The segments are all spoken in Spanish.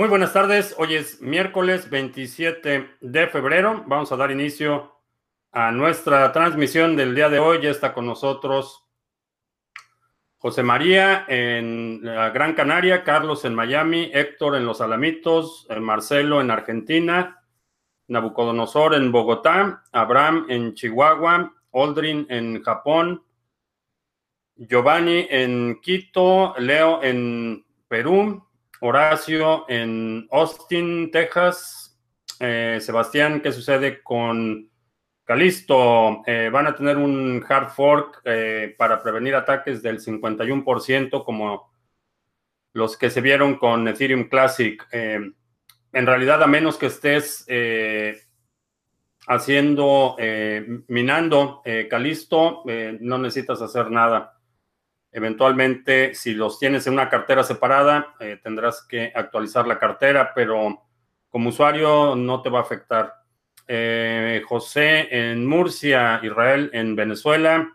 Muy buenas tardes. Hoy es miércoles 27 de febrero. Vamos a dar inicio a nuestra transmisión del día de hoy. Ya está con nosotros José María en la Gran Canaria, Carlos en Miami, Héctor en Los Alamitos, eh, Marcelo en Argentina, Nabucodonosor en Bogotá, Abraham en Chihuahua, Aldrin en Japón, Giovanni en Quito, Leo en Perú, Horacio en Austin, Texas. Eh, Sebastián, ¿qué sucede con Calisto? Eh, van a tener un hard fork eh, para prevenir ataques del 51% como los que se vieron con Ethereum Classic. en realidad, a menos que estés haciendo, minando Calisto, no necesitas hacer nada. Eventualmente, si los tienes en una cartera separada, eh, tendrás que actualizar la cartera, pero como usuario no te va a afectar. Eh, José en Murcia, Israel en Venezuela,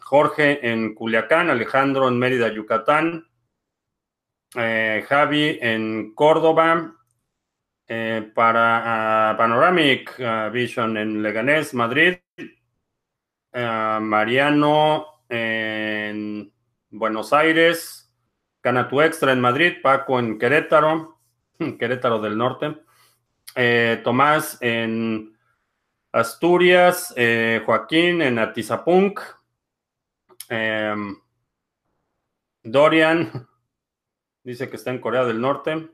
Jorge en Culiacán, Alejandro en Mérida, Yucatán, eh, Javi en Córdoba, para ah, Panoramic ah, Vision en Leganés, Madrid, ah, Mariano en Buenos Aires, Canatu Extra en Madrid, Paco en Querétaro, Querétaro del Norte, eh, Tomás en Asturias, eh, Joaquín en Atizapunk, em, Dorian dice que está en Corea del Norte,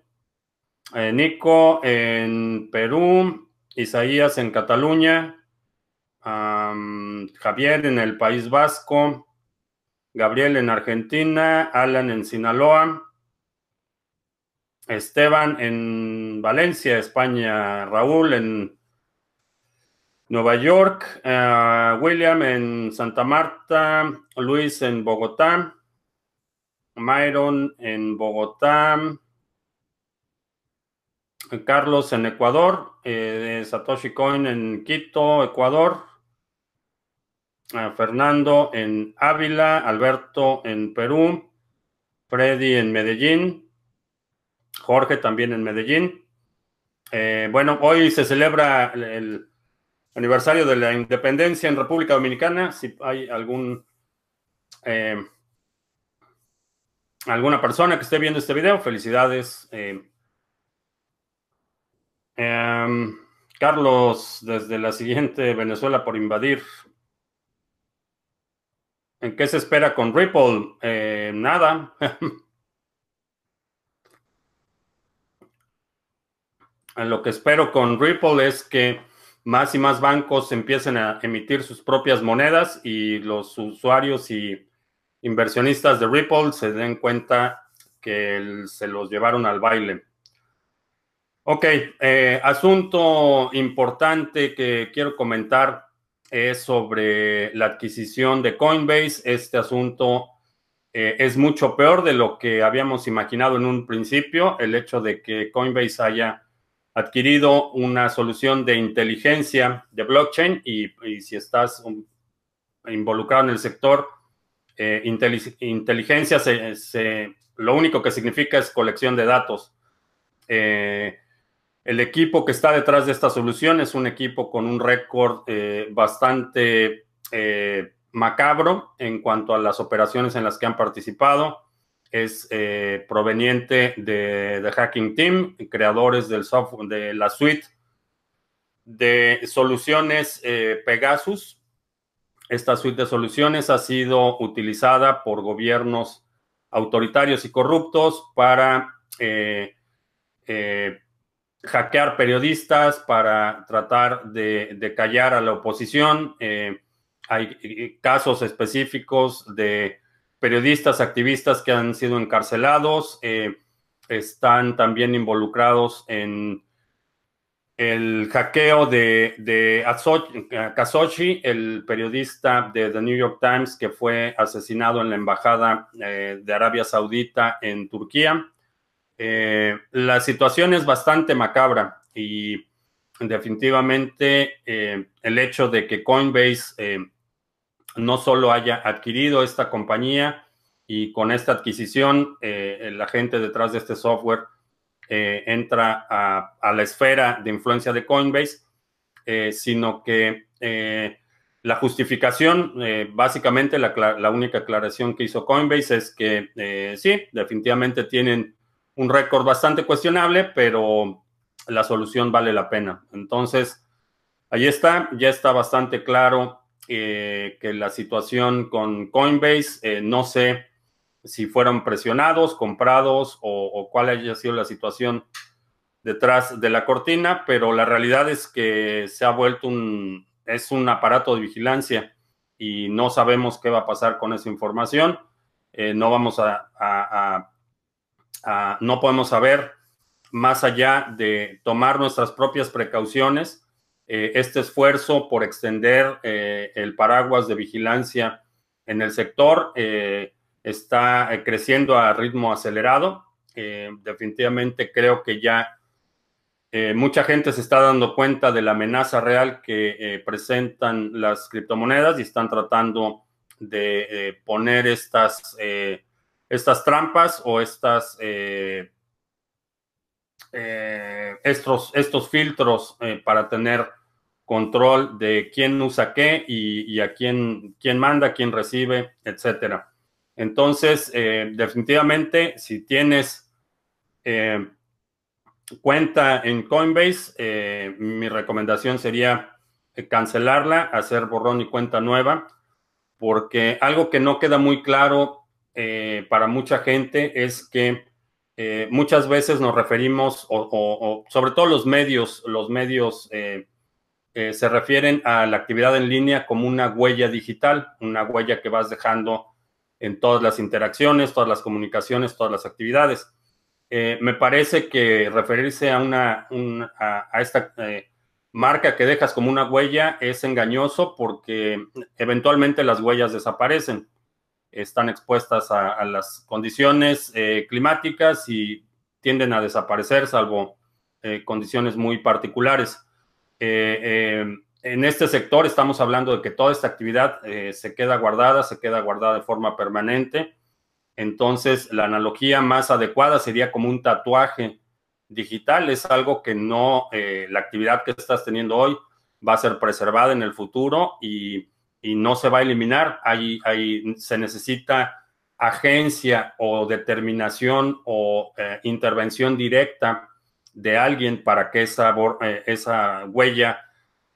eh, Nico en Perú, Isaías en Cataluña, Javier en el País Vasco, Gabriel en Argentina, Alan en Sinaloa, Esteban en Valencia, España, Raúl en Nueva York, eh, William en Santa Marta, Luis en Bogotá, Myron en Bogotá, Carlos en Ecuador, eh, Satoshi Coin en Quito, Ecuador, Fernando en Ávila, Alberto en Perú, Freddy en Medellín, Jorge también en Medellín. Eh, bueno, hoy se celebra el aniversario de la independencia en República Dominicana. Si hay algún eh, alguna persona que esté viendo este video, felicidades. Eh, em, Carlos, desde la siguiente Venezuela por invadir. ¿En qué se espera con Ripple? Eh, nada. Lo que espero con Ripple es que más y más bancos empiecen a emitir sus propias monedas y los usuarios y inversionistas de Ripple se den cuenta que se los llevaron al baile. Ok, eh, asunto importante que quiero comentar es sobre la adquisición de Coinbase. Este asunto eh, es mucho peor de lo que habíamos imaginado en un principio. El hecho de que Coinbase haya adquirido una solución de inteligencia de blockchain y, si estás involucrado en el sector, eh, inteligencia lo único que significa es colección de datos. Eh, el equipo que está detrás de esta solución es un equipo con un récord eh, bastante eh, macabro en cuanto a las operaciones en las que han participado. Es eh, proveniente de, Hacking Team, creadores del software, de la suite de soluciones Pegasus. Esta suite de soluciones ha sido utilizada por gobiernos autoritarios y corruptos para hackear periodistas para tratar de, callar a la oposición. Eh, hay eh, casos específicos de periodistas, activistas que han sido encarcelados. Eh, están también involucrados en el hackeo de, de Kasochi, el periodista de The New York Times que fue asesinado en la embajada de Arabia Saudita en Turquía. Eh, la situación es bastante macabra y definitivamente eh, el hecho de que Coinbase eh, no solo haya adquirido esta compañía y con esta adquisición la gente detrás de este software entra a, la esfera de influencia de Coinbase, sino que la justificación, básicamente la, única aclaración que hizo Coinbase es que sí, definitivamente tienen un récord bastante cuestionable, pero la solución vale la pena. Entonces, ahí está, ya está bastante claro eh, que la situación con Coinbase, eh, no sé si fueron presionados, comprados o, cuál haya sido la situación detrás de la cortina, pero la realidad es que se ha vuelto un, es un aparato de vigilancia y no sabemos qué va a pasar con esa información. Eh, no vamos a, no podemos saber más allá de tomar nuestras propias precauciones, eh, este esfuerzo por extender eh, el paraguas de vigilancia en el sector eh, está creciendo a ritmo acelerado. definitivamente creo que ya mucha gente se está dando cuenta de la amenaza real que presentan las criptomonedas y están tratando de poner estas, estas trampas o estas eh, estos, estos filtros eh, para tener control de quién usa qué y, a quién, quién, manda, quién recibe, etcétera. Entonces, eh, definitivamente, si tienes cuenta en Coinbase, mi recomendación sería cancelarla, hacer borrón y cuenta nueva, porque algo que no queda muy claro para mucha gente es que eh, muchas veces nos referimos, o, sobre todo los medios, los medios eh, eh, se refieren a la actividad en línea como una huella digital, una huella que vas dejando en todas las interacciones, todas las comunicaciones, todas las actividades. me parece que referirse a, una, a esta marca que dejas como una huella es engañoso porque eventualmente las huellas desaparecen están expuestas a, las condiciones eh, climáticas y tienden a desaparecer, salvo eh, condiciones muy particulares. Eh, en este sector estamos hablando de que toda esta actividad se queda guardada, se queda guardada de forma permanente. Entonces, la analogía más adecuada sería como un tatuaje digital. Es algo que no, la actividad que estás teniendo hoy va a ser preservada en el futuro y y no se va a eliminar. Ahí, se necesita agencia o determinación o eh, intervención directa de alguien para que esa, eh, esa huella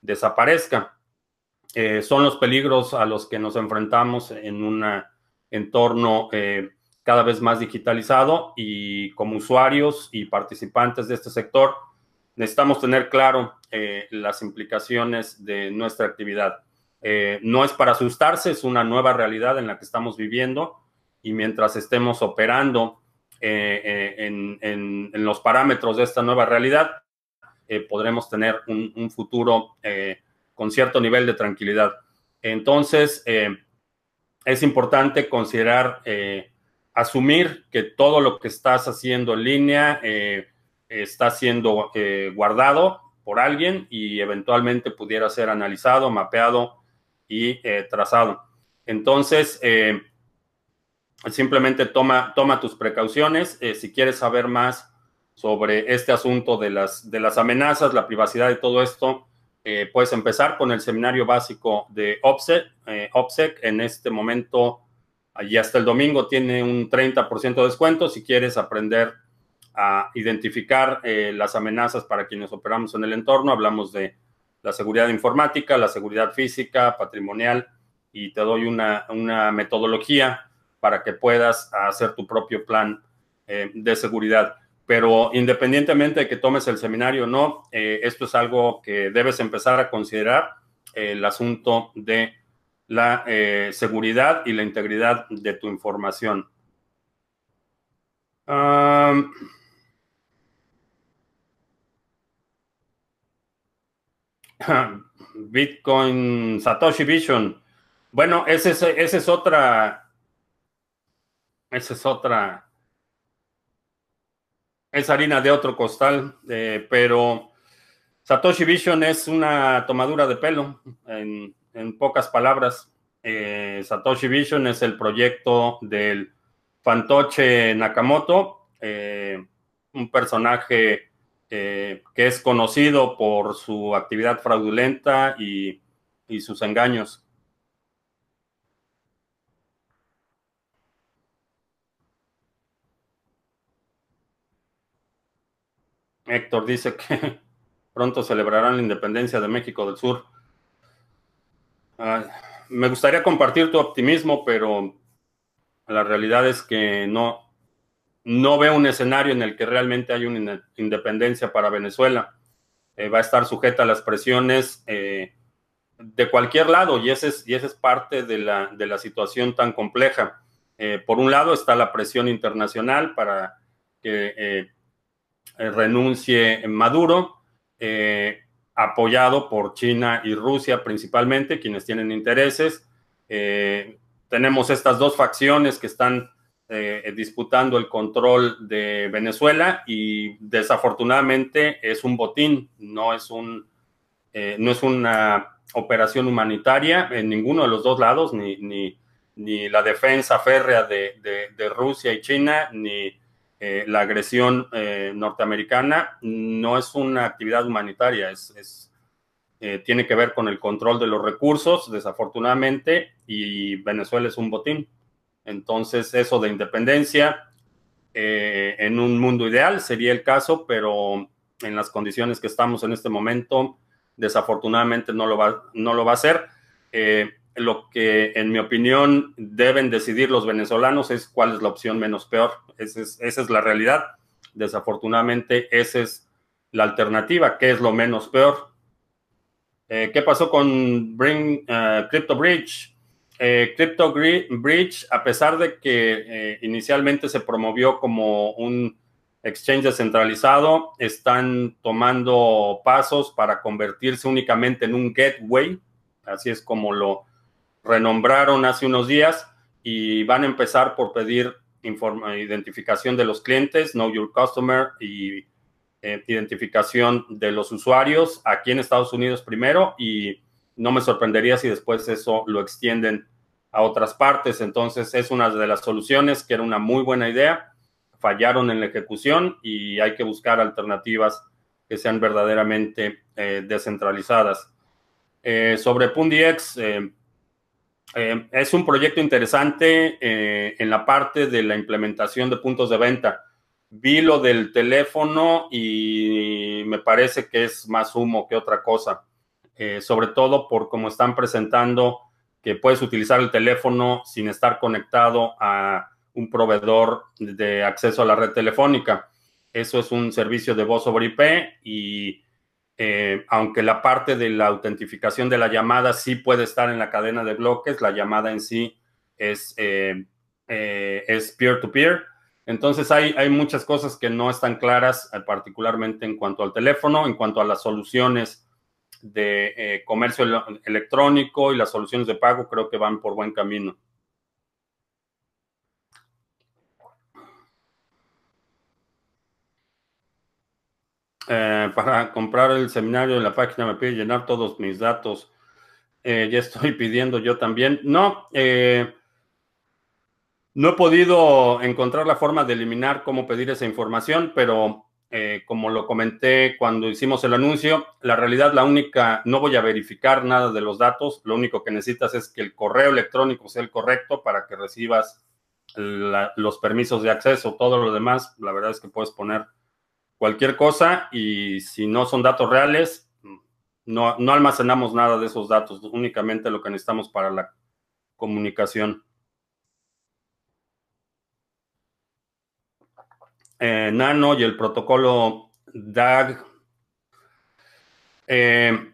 desaparezca. Eh, son los peligros a los que nos enfrentamos en un entorno cada vez más digitalizado y como usuarios y participantes de este sector necesitamos tener claro las implicaciones de nuestra actividad. Eh, no es para asustarse, es una nueva realidad en la que estamos viviendo y mientras estemos operando eh, eh, en, los parámetros de esta nueva realidad, podremos tener un, futuro con cierto nivel de tranquilidad. Entonces, es importante considerar, asumir que todo lo que estás haciendo en línea está siendo guardado por alguien y eventualmente pudiera ser analizado, mapeado y eh, trazado. Entonces, eh, simplemente toma, toma tus precauciones. Eh, si quieres saber más sobre este asunto de las, de las amenazas, la privacidad y todo esto, puedes empezar con el seminario básico de OPSEC. OPSEC en este momento, allí hasta el domingo, tiene un 30% de descuento. Si quieres aprender a identificar las amenazas para quienes operamos en el entorno, hablamos de la seguridad informática, la seguridad física, patrimonial, y te doy una, metodología para que puedas hacer tu propio plan eh, de seguridad. Pero independientemente de que tomes el seminario o no, eh, esto es algo que debes empezar a considerar, el asunto de la eh, seguridad y la integridad de tu información. Bitcoin Satoshi Vision. Bueno, esa es, ese es otra. Esa es otra. Es harina de otro costal, eh, pero Satoshi Vision es una tomadura de pelo, en, pocas palabras. Eh, Satoshi Vision es el proyecto del fantoche Nakamoto. Eh, un personaje que es conocido por su actividad fraudulenta y, y sus engaños. Héctor dice que pronto celebrarán la independencia de México del Sur. me gustaría compartir tu optimismo, pero la realidad es que no, no veo un escenario en el que realmente hay una independencia para Venezuela. Eh, va a estar sujeta a las presiones eh, de cualquier lado y esa es, y ese es parte de la, de la, situación tan compleja. Eh, por un lado está la presión internacional para que renuncie Maduro, apoyado por China y Rusia principalmente, quienes tienen intereses. tenemos estas dos facciones que están eh, disputando el control de Venezuela y desafortunadamente es un botín, no es, un, eh, no es una operación humanitaria en ninguno de los dos lados, ni, ni, ni la defensa férrea de, de, Rusia y China, ni eh, la agresión norteamericana, no es una actividad humanitaria, es, es tiene que ver con el control de los recursos, desafortunadamente, y Venezuela es un botín. Entonces, eso de independencia eh, en un mundo ideal sería el caso, pero en las condiciones que estamos en este momento, desafortunadamente no lo va, no lo va a hacer. Eh, lo que, en mi opinión, deben decidir los venezolanos es cuál es la opción menos peor. Esa es, la realidad. Desafortunadamente, esa es la alternativa, que es lo menos peor. Eh, ¿Qué pasó con Bring Crypto Bridge? Eh, Crypto Bridge, a pesar de que eh, inicialmente se promovió como un exchange descentralizado, están tomando pasos para convertirse únicamente en un gateway, así es como lo renombraron hace unos días, y van a empezar por pedir identificación de los clientes, Know Your Customer y eh, identificación de los usuarios aquí en Estados Unidos primero y no me sorprendería si después eso lo extienden a otras partes. Entonces es una de las soluciones que era una muy buena idea. Fallaron en la ejecución y hay que buscar alternativas que sean verdaderamente eh, descentralizadas. Eh, sobre Pundiex, eh, es un proyecto interesante en la parte de la implementación de puntos de venta. Vi lo del teléfono y me parece que es más humo que otra cosa, sobre todo por cómo están presentando que puedes utilizar el teléfono sin estar conectado a un proveedor de acceso a la red telefónica. Eso es un servicio de voz sobre IP y eh, aunque la parte de la autentificación de la llamada sí puede estar en la cadena de bloques, la llamada en sí es eh, eh, es peer-to-peer. Entonces hay, hay muchas cosas que no están claras, particularmente en cuanto al teléfono, en cuanto a las soluciones de eh, comercio electrónico y las soluciones de pago creo que van por buen camino. Eh, para comprar el seminario en la página me pide llenar todos mis datos. Eh, ya estoy pidiendo yo también. No, no he podido encontrar la forma de eliminar cómo pedir esa información, pero eh, como lo comenté cuando hicimos el anuncio, la realidad, la única, no voy a verificar nada de los datos, lo único que necesitas es que el correo electrónico sea el correcto para que recibas los permisos de acceso, todo lo demás, la verdad es que puedes poner cualquier cosa y si no son datos reales, no, no almacenamos nada de esos datos, únicamente lo que necesitamos para la comunicación. Eh, Nano y el protocolo DAG. Eh,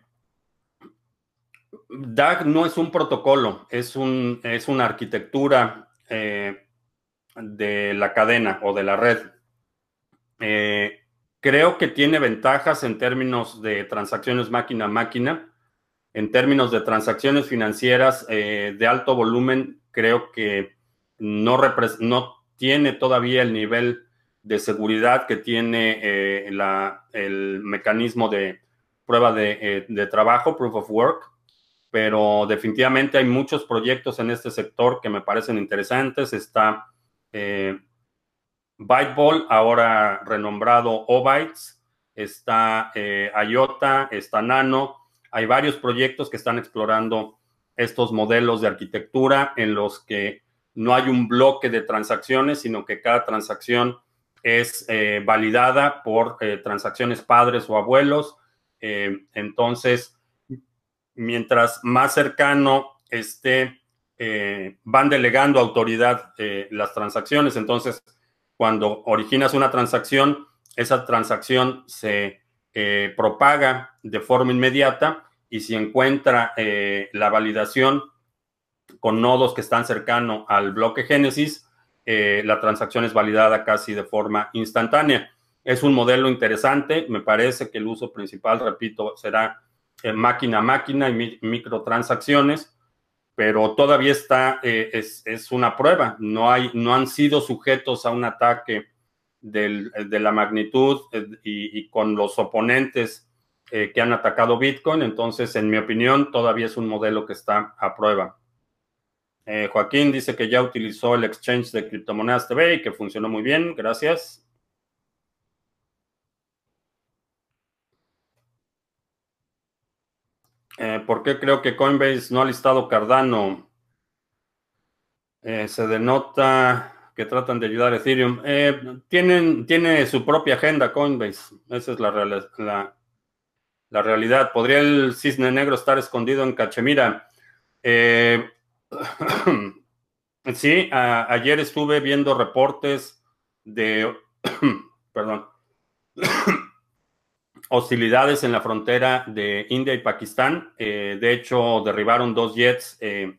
DAG no es un protocolo, es, un, es una arquitectura eh, de la cadena o de la red. creo que tiene ventajas en términos de transacciones máquina a máquina. En términos de transacciones financieras de alto volumen, creo que no, no tiene todavía el nivel de seguridad que tiene eh, el mecanismo de prueba eh, de, trabajo, proof of work, pero definitivamente hay muchos proyectos en este sector que me parecen interesantes. Está eh, Byteball, ahora renombrado Obytes, está IOTA, está Nano. Hay varios proyectos que están explorando estos modelos de arquitectura en los que no hay un bloque de transacciones, sino que cada transacción es eh, validada por eh, transacciones padres o abuelos. Eh, entonces, mientras más cercano esté, van delegando autoridad las transacciones. Entonces, cuando originas una transacción, esa transacción se propaga de forma inmediata y si encuentra la validación con nodos que están cercano al bloque Génesis, eh, la transacción es validada casi de forma instantánea. Es un modelo interesante, me parece que el uso principal, repito, será eh, máquina a máquina y microtransacciones, pero todavía está, eh, es, una prueba, no, hay, no han sido sujetos a un ataque de la magnitud y, con los oponentes que han atacado Bitcoin, entonces, en mi opinión, todavía es un modelo que está a prueba. Eh, Joaquín dice que ya utilizó el exchange de criptomonedas TV y que funcionó muy bien. Gracias. Eh, ¿Por qué creo que Coinbase no ha listado Cardano? Eh, se denota que tratan de ayudar a Ethereum. tienen, tiene su propia agenda Coinbase. Esa es la, la, la, realidad. ¿Podría el cisne negro estar escondido en Cachemira? Sí, ayer estuve viendo reportes de, perdón, hostilidades en la frontera de India y Pakistán. Eh, de hecho, derribaron dos jets. Eh,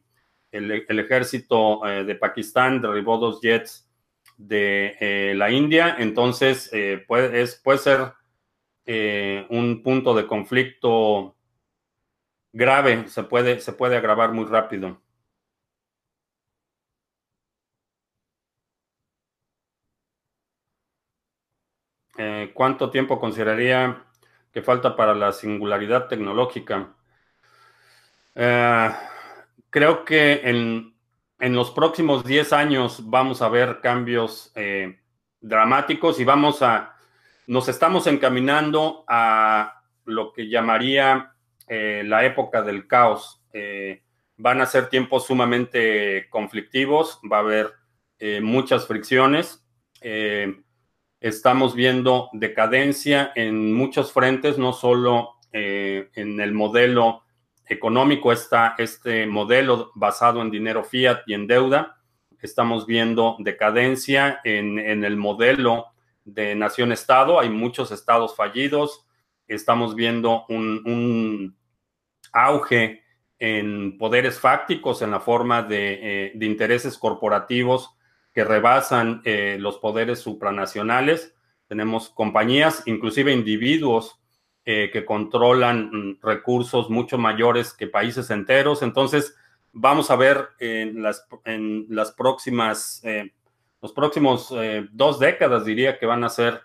el, ejército eh, de Pakistán derribó dos jets de la India. Entonces, puede, es, puede ser un punto de conflicto grave. Se puede, se puede agravar muy rápido. Eh, ¿cuánto tiempo consideraría que falta para la singularidad tecnológica? Eh, creo que en, los próximos 10 años vamos a ver cambios eh, dramáticos y vamos a, nos estamos encaminando a lo que llamaría la época del caos. van a ser tiempos sumamente conflictivos, va a haber muchas fricciones. Estamos viendo decadencia en muchos frentes, no solo eh, en el modelo económico, está este modelo basado en dinero fiat y en deuda. Estamos viendo decadencia en, el modelo de nación-estado. Hay muchos estados fallidos. Estamos viendo un, auge en poderes fácticos en la forma de, eh, de intereses corporativos que rebasan eh, los poderes supranacionales. Tenemos compañías, inclusive individuos eh, que controlan mm, recursos mucho mayores que países enteros. Entonces, vamos a ver en las, en las próximas, eh, los próximos dos décadas, diría que van a ser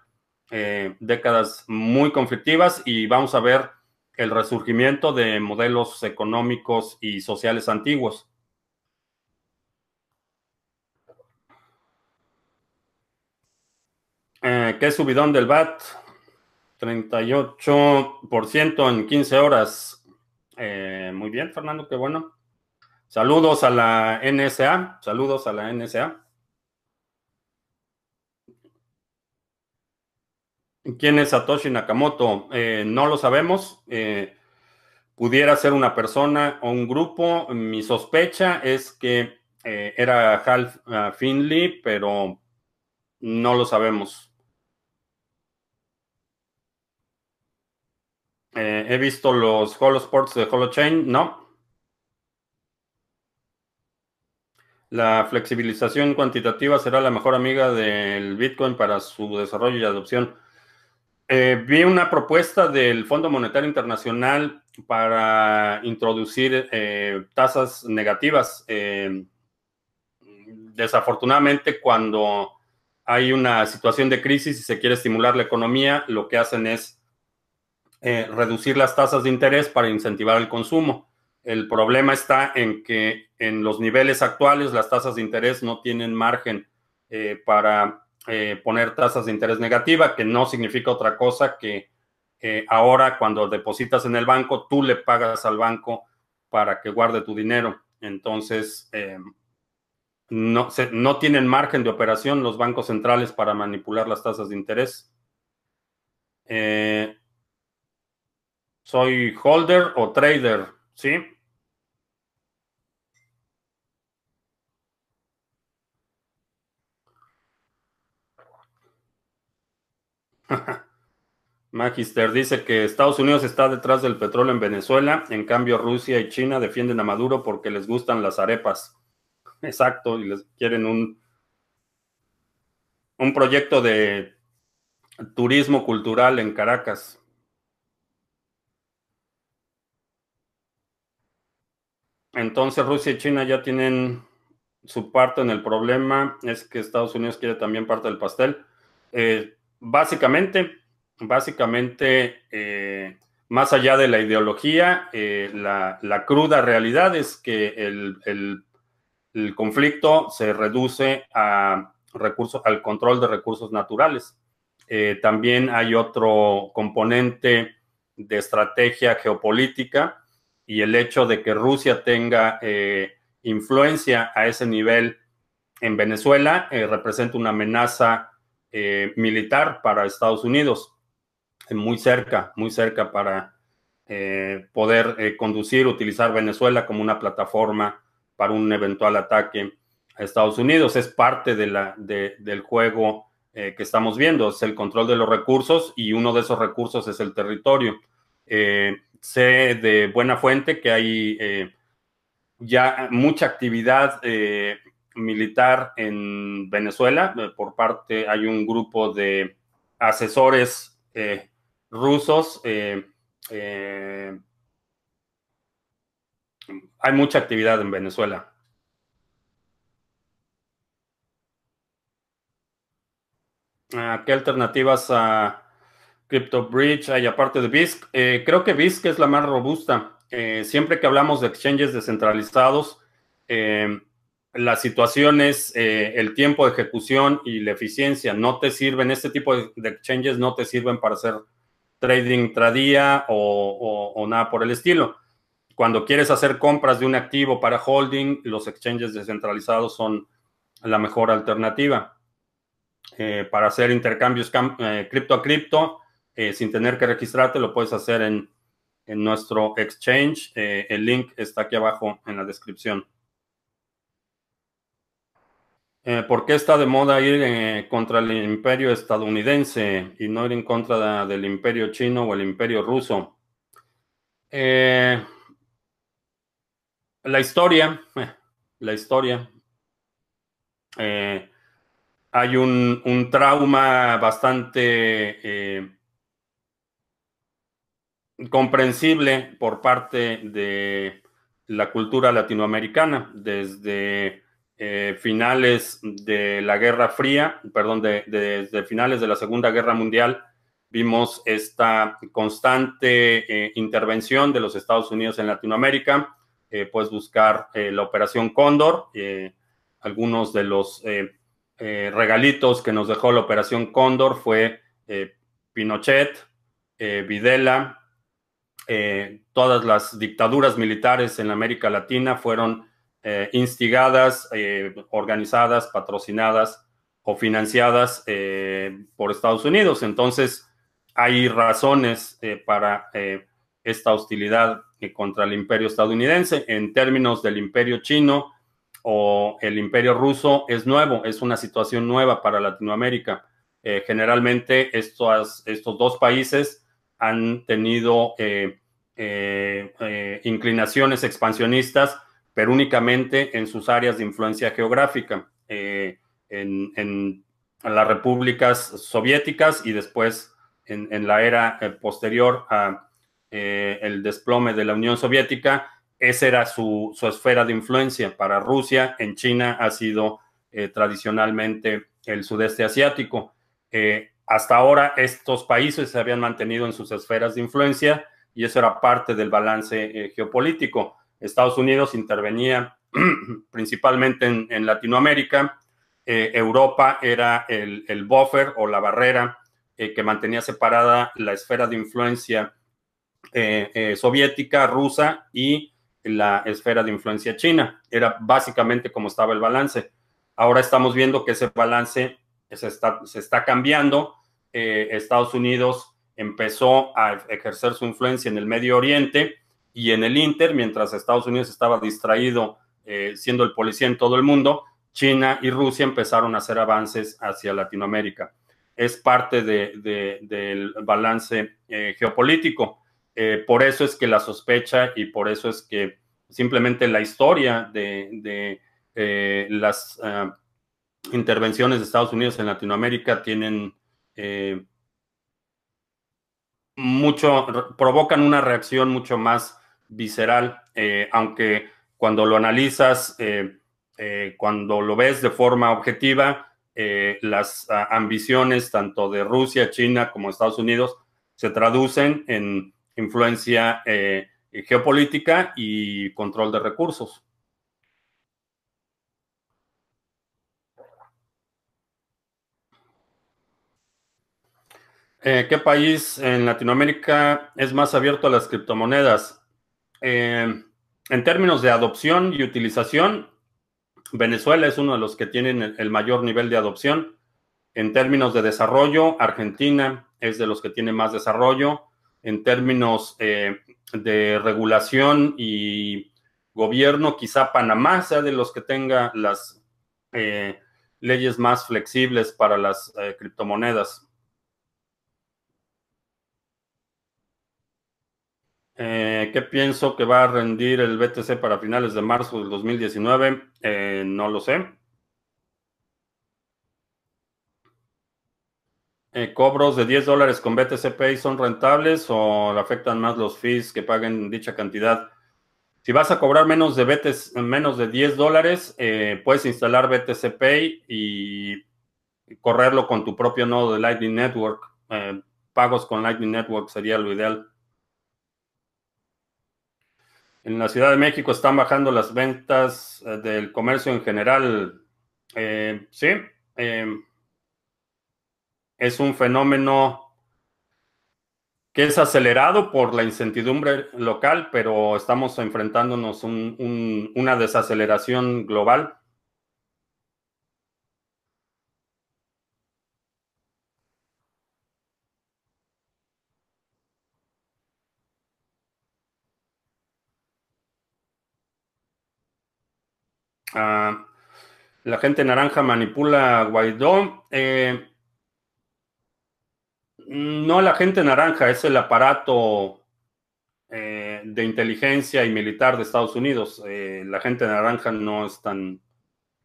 décadas muy conflictivas y vamos a ver el resurgimiento de modelos económicos y sociales antiguos. Eh, ¿Qué subidón del BAT? 38% en 15 horas. Eh, muy bien, Fernando, qué bueno. Saludos a la NSA. Saludos a la NSA. ¿Quién es Satoshi Nakamoto? Eh, no lo sabemos. pudiera ser una persona o un grupo. Mi sospecha es que era Hal Finley, pero no lo sabemos. Eh, he visto los Holosports de Holochain, no. La flexibilización cuantitativa será la mejor amiga del Bitcoin para su desarrollo y adopción. Eh, vi una propuesta del Fondo Monetario Internacional para introducir eh, tasas negativas. desafortunadamente, cuando hay una situación de crisis y se quiere estimular la economía, lo que hacen es eh, reducir las tasas de interés para incentivar el consumo. El problema está en que en los niveles actuales las tasas de interés no tienen margen eh, para poner tasas de interés negativa, que no significa otra cosa que ahora cuando depositas en el banco, tú le pagas al banco para que guarde tu dinero. Entonces, no, no tienen margen de operación los bancos centrales para manipular las tasas de interés. Eh, soy holder o trader, ¿sí? Magister dice que Estados Unidos está detrás del petróleo en Venezuela, en cambio Rusia y China defienden a Maduro porque les gustan las arepas. Exacto, y les quieren un, un proyecto de turismo cultural en Caracas. Entonces Rusia y China ya tienen su parte en el problema, es que Estados Unidos quiere también parte del pastel. Eh, básicamente, básicamente, eh, más allá de la ideología, eh, la, cruda realidad es que el, el conflicto se reduce a recursos, al control de recursos naturales. También hay otro componente de estrategia geopolítica y el hecho de que Rusia tenga eh, influencia a ese nivel en Venezuela eh, representa una amenaza militar para Estados Unidos, muy cerca, muy cerca para poder conducir, utilizar Venezuela como una plataforma para un eventual ataque a Estados Unidos. Es parte de la, del juego eh, que estamos viendo, es el control de los recursos y uno de esos recursos es el territorio. Eh, sé de buena fuente que hay eh, ya mucha actividad militar en Venezuela. por parte, hay un grupo de asesores rusos hay mucha actividad en Venezuela. Ah, ¿Qué alternativas a Crypto Bridge hay aparte de BISC? Eh, creo que BISC es la más robusta. Eh, siempre que hablamos de exchanges descentralizados, eh, la situación es el tiempo de ejecución y la eficiencia. No te sirven, este tipo de, exchanges no te sirven para hacer trading tradía o nada por el estilo cuando quieres hacer compras de un activo para holding, los exchanges descentralizados son la mejor alternativa. Para hacer intercambios cripto a cripto, eh, sin tener que registrarte, lo puedes hacer en, nuestro exchange. el link está aquí abajo en la descripción. ¿Por qué está de moda ir contra el imperio estadounidense y no ir en contra del imperio chino o el imperio ruso? La historia, eh, la historia. Eh, hay un, trauma bastante eh, comprensible por parte de la cultura latinoamericana desde finales de la Guerra Fría, perdón, desde finales de la Segunda Guerra Mundial, vimos esta constante intervención de los Estados Unidos en Latinoamérica eh, puedes buscar eh, la Operación Cóndor, eh, algunos de los regalitos que nos dejó la Operación Cóndor fue Pinochet, Videla, todas las dictaduras militares en América Latina fueron instigadas, organizadas, patrocinadas o financiadas por Estados Unidos. Entonces, hay razones para esta hostilidad contra el imperio estadounidense. En términos del imperio chino o el imperio ruso, es nuevo, es una situación nueva para Latinoamérica. Eh, generalmente estos dos países han tenido eh, eh, inclinaciones expansionistas, pero únicamente en sus áreas de influencia geográfica, en, las repúblicas soviéticas y después en, la era posterior a eh, el desplome de la Unión Soviética, esa era su, esfera de influencia. Para Rusia, en China ha sido eh, tradicionalmente el sudeste asiático. Eh, hasta ahora estos países se habían mantenido en sus esferas de influencia y eso era parte del balance geopolítico. Estados Unidos intervenía principalmente en, Latinoamérica Europa era el, buffer o la barrera que mantenía separada la esfera de influencia soviética, rusa y la esfera de influencia china. Era básicamente como estaba el balance. Ahora estamos viendo que ese balance se está, se está cambiando. Eh, Estados Unidos empezó a ejercer su influencia en el Medio Oriente y en el Inter, mientras Estados Unidos estaba distraído eh, siendo el policía en todo el mundo, China y Rusia empezaron a hacer avances hacia Latinoamérica. Es parte de, del balance eh, geopolítico. por eso es que la sospecha y por eso es que simplemente la historia de, las intervenciones de Estados Unidos en Latinoamérica tienen eh, mucho, provocan una reacción mucho más visceral, eh, aunque cuando lo analizas, eh, cuando lo ves de forma objetiva, las ah, ambiciones tanto de Rusia, China como Estados Unidos se traducen en influencia geopolítica y control de recursos. Eh, ¿Qué país en Latinoamérica es más abierto a las criptomonedas? Eh, en términos de adopción y utilización, Venezuela es uno de los que tienen el, mayor nivel de adopción. En términos de desarrollo, Argentina es de los que tiene más desarrollo. En términos eh, de regulación y gobierno, quizá Panamá sea de los que tenga las leyes más flexibles para las criptomonedas. Eh, ¿Qué pienso que va a rendir el BTC para finales de marzo del 2019? Eh, no lo sé. Eh, ¿Cobros de 10 dólares con BTC Pay son rentables o le afectan más los fees que paguen dicha cantidad? Si vas a cobrar menos de, menos de 10 dólares, puedes instalar BTC Pay y correrlo con tu propio nodo de Lightning Network. pagos con Lightning Network sería lo ideal. En la Ciudad de México están bajando las ventas eh, del comercio en general. Eh, sí, em, es un fenómeno que es acelerado por la incertidumbre local, pero estamos enfrentándonos a una desaceleración global. Ah, la gente naranja manipula a Guaidó. Eh, no la gente naranja, es el aparato eh, de inteligencia y militar de Estados Unidos. Eh, la gente naranja no es tan,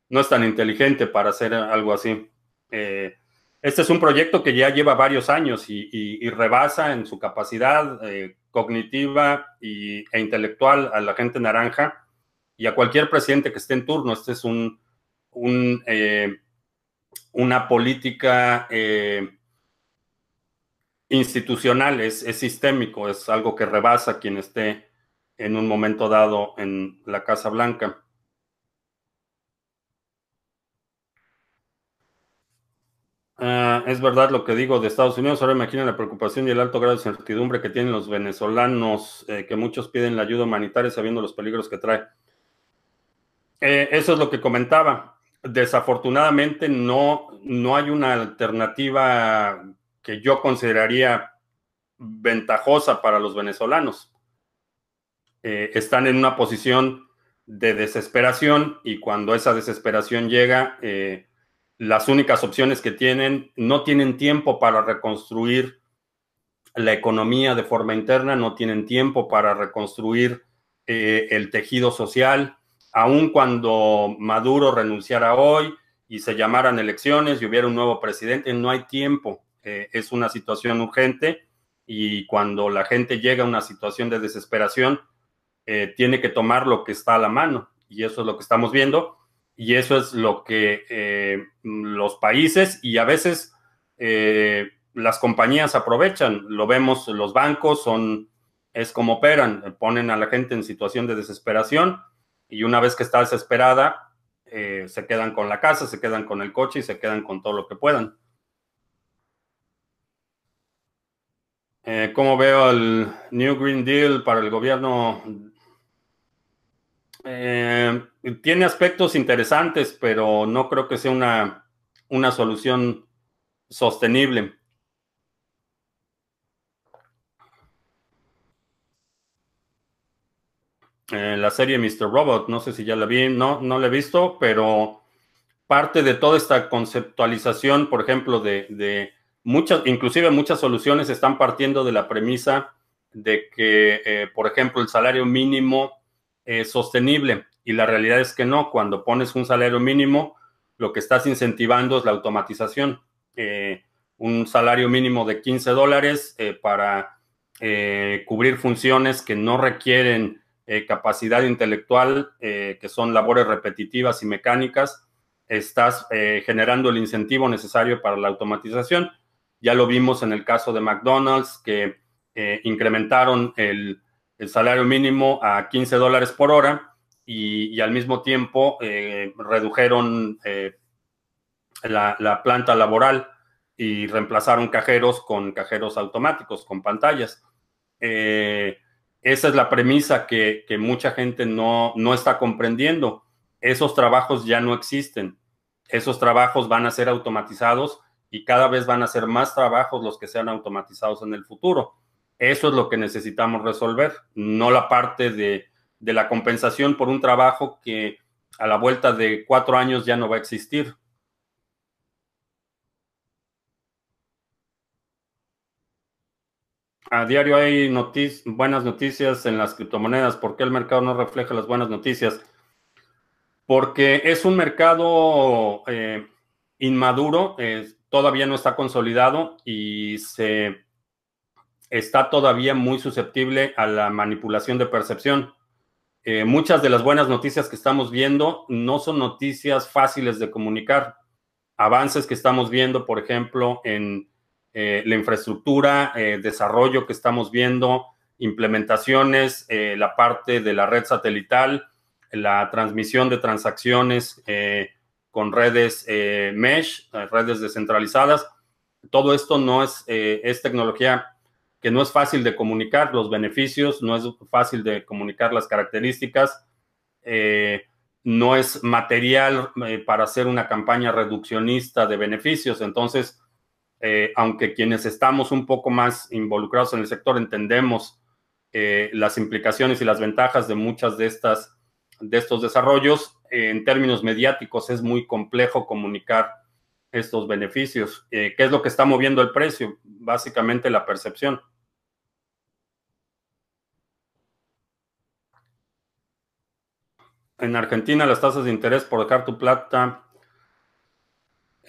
no es tan inteligente para hacer algo así. este es un proyecto que ya lleva varios años y, rebasa en su capacidad cognitiva e intelectual a la gente naranja y a cualquier presidente que esté en turno. Este es un, eh, una política eh, institucional, es, sistémico, es algo que rebasa quien esté en un momento dado en la Casa Blanca. Ah, es verdad lo que digo de Estados Unidos. Ahora imaginen la preocupación y el alto grado de incertidumbre que tienen los venezolanos, eh, que muchos piden la ayuda humanitaria sabiendo los peligros que trae. Eso es lo que comentaba. Desafortunadamente no, no hay una alternativa que yo consideraría ventajosa para los venezolanos. Eh, están en una posición de desesperación y cuando esa desesperación llega, eh, las únicas opciones que tienen no tienen tiempo para reconstruir la economía de forma interna, no tienen tiempo para reconstruir el tejido social, aun cuando Maduro renunciara hoy y se llamaran elecciones y hubiera un nuevo presidente, no hay tiempo. Eh, es una situación urgente y cuando la gente llega a una situación de desesperación, eh, tiene que tomar lo que está a la mano. Y eso es lo que estamos viendo. Y eso es lo que eh, los países y a veces las compañías aprovechan. Lo vemos, los bancos son, es como operan, ponen a la gente en situación de desesperación y una vez que está desesperada, se quedan con la casa, se quedan con el coche y se quedan con todo lo que puedan. ¿Cómo veo el New Green Deal para el gobierno? tiene aspectos interesantes, pero no creo que sea una, una solución sostenible. Eh, la serie Mr. Robot, no sé si ya la vi, no, no la he visto, pero parte de toda esta conceptualización, por ejemplo, de, muchas, inclusive muchas soluciones están partiendo de la premisa de que, eh, por ejemplo, el salario mínimo es sostenible y la realidad es que no, cuando pones un salario mínimo, lo que estás incentivando es la automatización. Eh, un salario mínimo de 15 dólares para cubrir funciones que no requieren eh, capacidad intelectual, eh, que son labores repetitivas y mecánicas, estás eh, generando el incentivo necesario para la automatización. Ya lo vimos en el caso de McDonald's, que incrementaron el, salario mínimo a 15 dólares por hora y, al mismo tiempo redujeron la, la, planta laboral y reemplazaron cajeros con cajeros automáticos, con pantallas. Esa es la premisa que, mucha gente no, no está comprendiendo. Esos trabajos ya no existen. Esos trabajos van a ser automatizados y cada vez van a ser más trabajos los que sean automatizados en el futuro. Eso es lo que necesitamos resolver, no la parte de, de la compensación por un trabajo que a la vuelta de cuatro años ya no va a existir. A diario hay buenas noticias en las criptomonedas. ¿Por qué el mercado no refleja las buenas noticias? Porque es un mercado eh, inmaduro, todavía no está consolidado y se está todavía muy susceptible a la manipulación de percepción. Eh, muchas de las buenas noticias que estamos viendo no son noticias fáciles de comunicar. Avances que estamos viendo, por ejemplo, en eh, la infraestructura, eh, desarrollo que estamos viendo, implementaciones, eh, la parte de la red satelital, la transmisión de transacciones con redes mesh, redes descentralizadas. Todo esto no es, es tecnología que no es fácil de comunicar los beneficios, no es fácil de comunicar las características, no es material para hacer una campaña reduccionista de beneficios. Entonces, eh, aunque quienes estamos un poco más involucrados en el sector entendemos eh, las implicaciones y las ventajas de muchas de estas de estos desarrollos, en términos mediáticos es muy complejo comunicar estos beneficios. Eh, ¿Qué es lo que está moviendo el precio? Básicamente la percepción. En Argentina las tasas de interés por dejar tu plata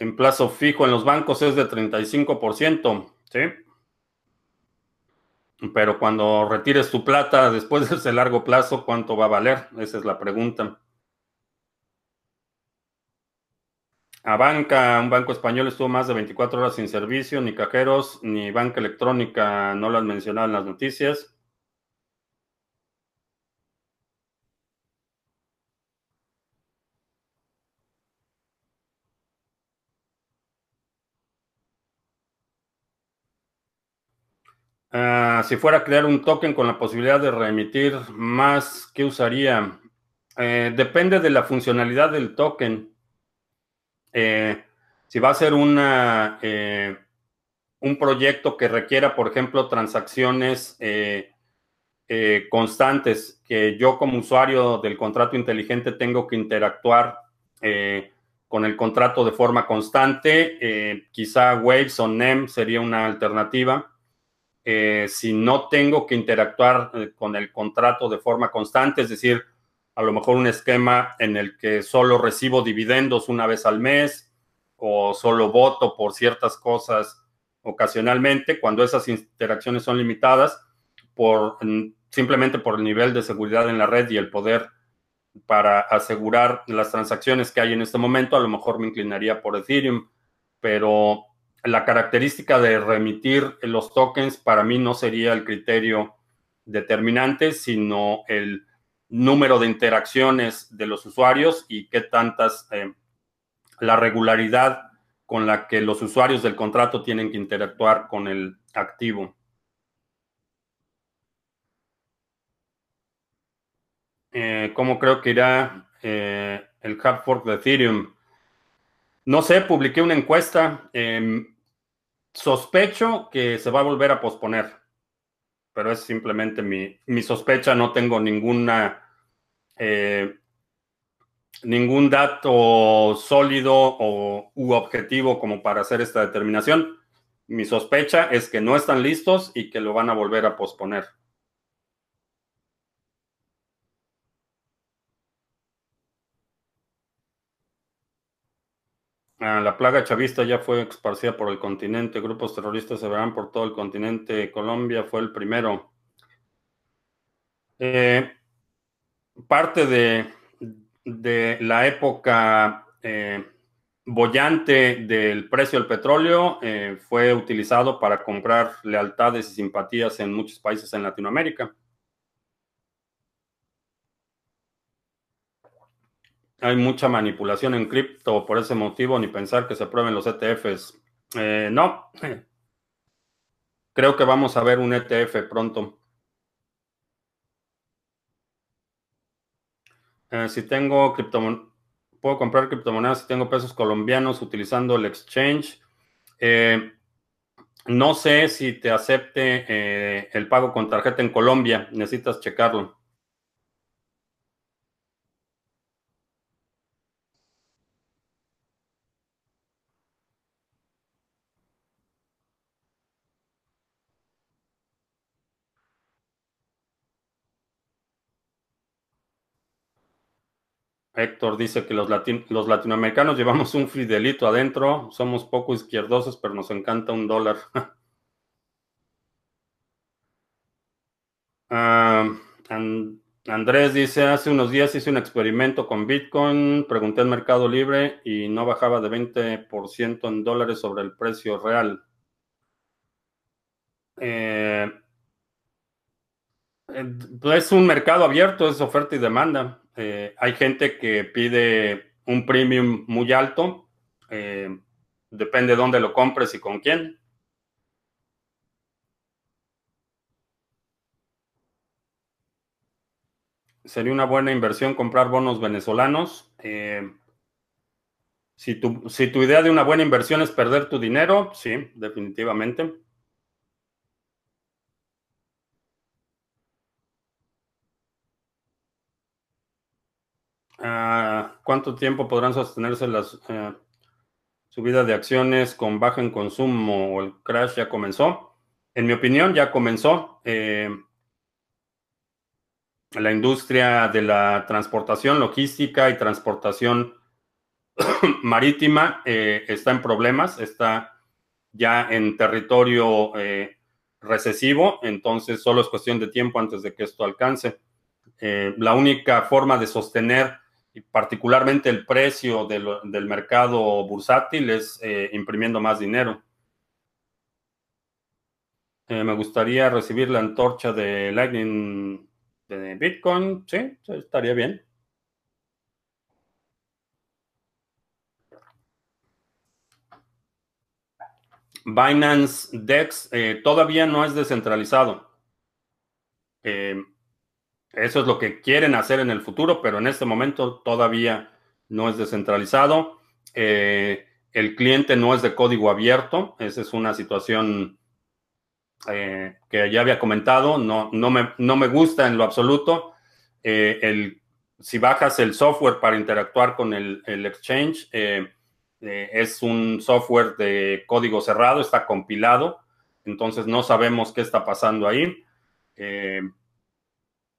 en plazo fijo en los bancos es de 35%, ¿sí? Pero cuando retires tu plata después de ese largo plazo, ¿cuánto va a valer? Esa es la pregunta. A banca, un banco español estuvo más de 24 horas sin servicio, ni cajeros, ni banca electrónica, no lo han mencionado en las noticias. Ah, si fuera a crear un token con la posibilidad de remitir más, ¿qué usaría? Eh, depende de la funcionalidad del token. Eh, si va a ser una, eh, un proyecto que requiera, por ejemplo, transacciones constantes, que yo como usuario del contrato inteligente tengo que interactuar con el contrato de forma constante, quizá Waves o NEM sería una alternativa. Eh, si no tengo que interactuar eh, con el contrato de forma constante, es decir, a lo mejor un esquema en el que solo recibo dividendos una vez al mes o solo voto por ciertas cosas ocasionalmente, cuando esas interacciones son limitadas por simplemente por el nivel de seguridad en la red y el poder para asegurar las transacciones que hay en este momento, a lo mejor me inclinaría por Ethereum, pero la característica de remitir los tokens para mí no sería el criterio determinante, sino el número de interacciones de los usuarios y qué tantas, eh, la regularidad con la que los usuarios del contrato tienen que interactuar con el activo. Eh, ¿Cómo creo que irá eh, el hard fork de Ethereum? No sé, publiqué una encuesta. Em, sospecho que se va a volver a posponer, pero es simplemente mi, sospecha. No tengo ninguna eh, ningún dato sólido o u objetivo como para hacer esta determinación. Mi sospecha es que no están listos y que lo van a volver a posponer. La plaga chavista ya fue esparcida por el continente. Grupos terroristas se verán por todo el continente. Colombia fue el primero. Eh, parte de, la época eh, bollante del precio del petróleo eh, fue utilizado para comprar lealtades y simpatías en muchos países en Latinoamérica. Hay mucha manipulación en cripto, por ese motivo ni pensar que se aprueben los ETFs. Eh, no, creo que vamos a ver un ETF pronto. Eh, si tengo criptomonedas, puedo comprar criptomonedas si tengo pesos colombianos utilizando el exchange. Eh, no sé si te acepte el pago con tarjeta en Colombia, necesitas checarlo. Héctor dice que los, los latinoamericanos llevamos un fidelito adentro, somos poco izquierdosos, pero nos encanta un dólar. Ah, Andrés dice, hace unos días hice un experimento con Bitcoin, pregunté en Mercado Libre y no bajaba de 20% en dólares sobre el precio real. Eh, es un mercado abierto, es oferta y demanda. Eh, hay gente que pide un premium muy alto. Eh, depende de dónde lo compres y con quién. Sería una buena inversión comprar bonos venezolanos. si, tu, si tu idea de una buena inversión es perder tu dinero, sí, definitivamente. ¿Cuánto tiempo podrán sostenerse las eh, subidas de acciones con baja en consumo o el crash ya comenzó? En mi opinión, ya comenzó. Eh, la industria de la transportación logística y transportación marítima eh, está en problemas, está ya en territorio recesivo, entonces solo es cuestión de tiempo antes de que esto alcance. la única forma de sostener y particularmente el precio del, mercado bursátil es eh, imprimiendo más dinero. Eh, me gustaría recibir la antorcha de Lightning de Bitcoin. Sí, estaría bien. Binance DEX eh, todavía no es descentralizado. Eso es lo que quieren hacer en el futuro, pero en este momento todavía no es descentralizado. Eh, el cliente no es de código abierto. Esa es una situación eh, que ya había comentado. No, no, me, no me gusta en lo absoluto. Eh, el, si bajas el software para interactuar con el, el exchange, es un software de código cerrado, está compilado. Entonces no sabemos qué está pasando ahí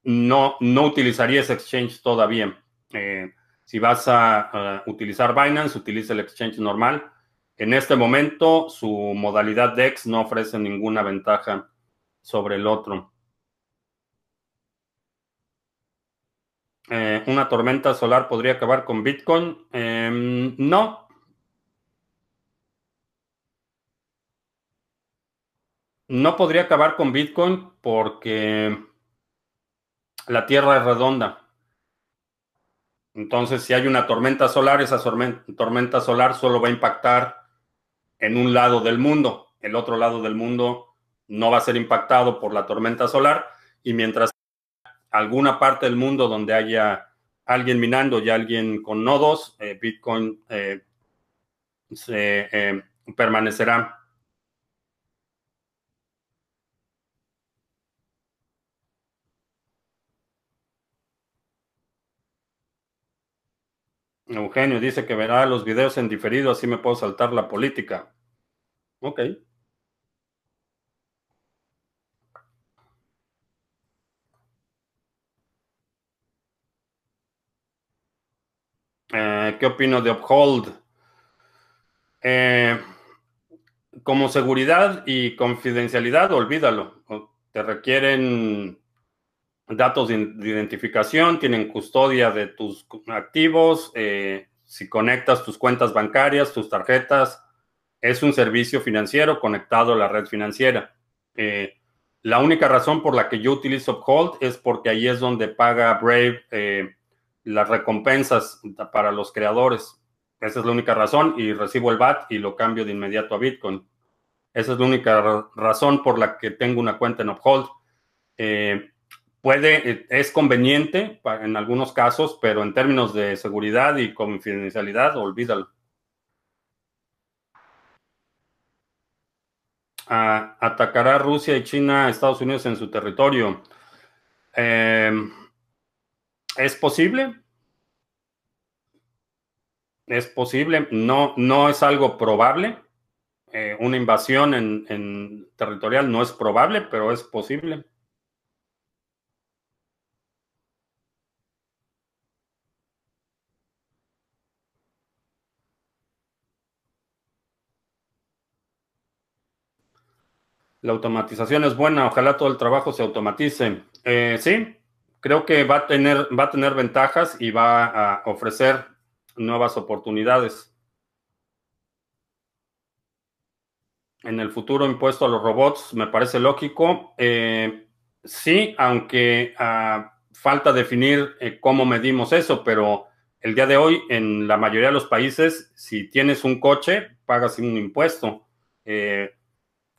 no, no utilizaría exchange todavía. Eh, si vas a, utilizar Binance, utiliza el exchange normal. En este momento, su modalidad DEX no ofrece ninguna ventaja sobre el otro. Eh, ¿Una tormenta solar podría acabar con Bitcoin? Em, no. No podría acabar con Bitcoin porque la Tierra es redonda. Entonces, si hay una tormenta solar, esa tormenta solar solo va a impactar en un lado del mundo. El otro lado del mundo no va a ser impactado por la tormenta solar y mientras alguna parte del mundo donde haya alguien minando y alguien con nodos, eh, Bitcoin eh, se, eh, permanecerá. Eugenio dice que verá los videos en diferido, así me puedo saltar la política. Ok. Eh, ¿Qué opino de Uphold? Eh, como seguridad y confidencialidad, olvídalo. Te requieren datos de identificación, tienen custodia de tus activos, eh, si conectas tus cuentas bancarias, tus tarjetas, es un servicio financiero conectado a la red financiera. la única razón por la que yo utilizo Uphold es porque ahí es donde paga Brave las recompensas para los creadores. Esa es la única razón y recibo el BAT y lo cambio de inmediato a Bitcoin. Esa es la única razón por la que tengo una cuenta en Uphold. Eh, puede, eh, es conveniente en algunos casos, pero en términos de seguridad y confidencialidad, olvídalo. atacará Rusia y China a Estados Unidos en su territorio. Eh, ¿Es posible? Es posible, no, no es algo probable. Eh, una invasión en, territorial no es probable, pero es posible. La automatización es buena, ojalá todo el trabajo se automatice. Eh, sí, creo que va a tener, va a tener ventajas y va a ofrecer nuevas oportunidades. En el futuro impuesto a los robots me parece lógico. Eh, sí, aunque ah, falta definir eh, cómo medimos eso, pero el día de hoy en la mayoría de los países, si tienes un coche, pagas un impuesto. Eh,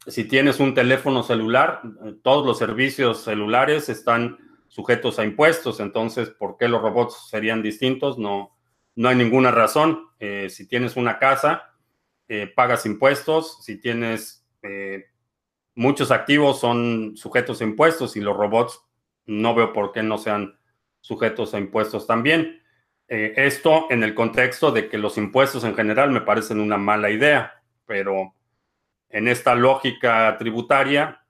si tienes un teléfono celular, todos los servicios celulares están sujetos a impuestos, entonces, ¿por qué los robots serían distintos? No, no hay ninguna razón. Eh, si tienes una casa, eh, pagas impuestos, si tienes eh, muchos activos son sujetos a impuestos y los robots no veo por qué no sean sujetos a impuestos también. esto en el contexto de que los impuestos en general me parecen una mala idea, pero en esta lógica tributaria,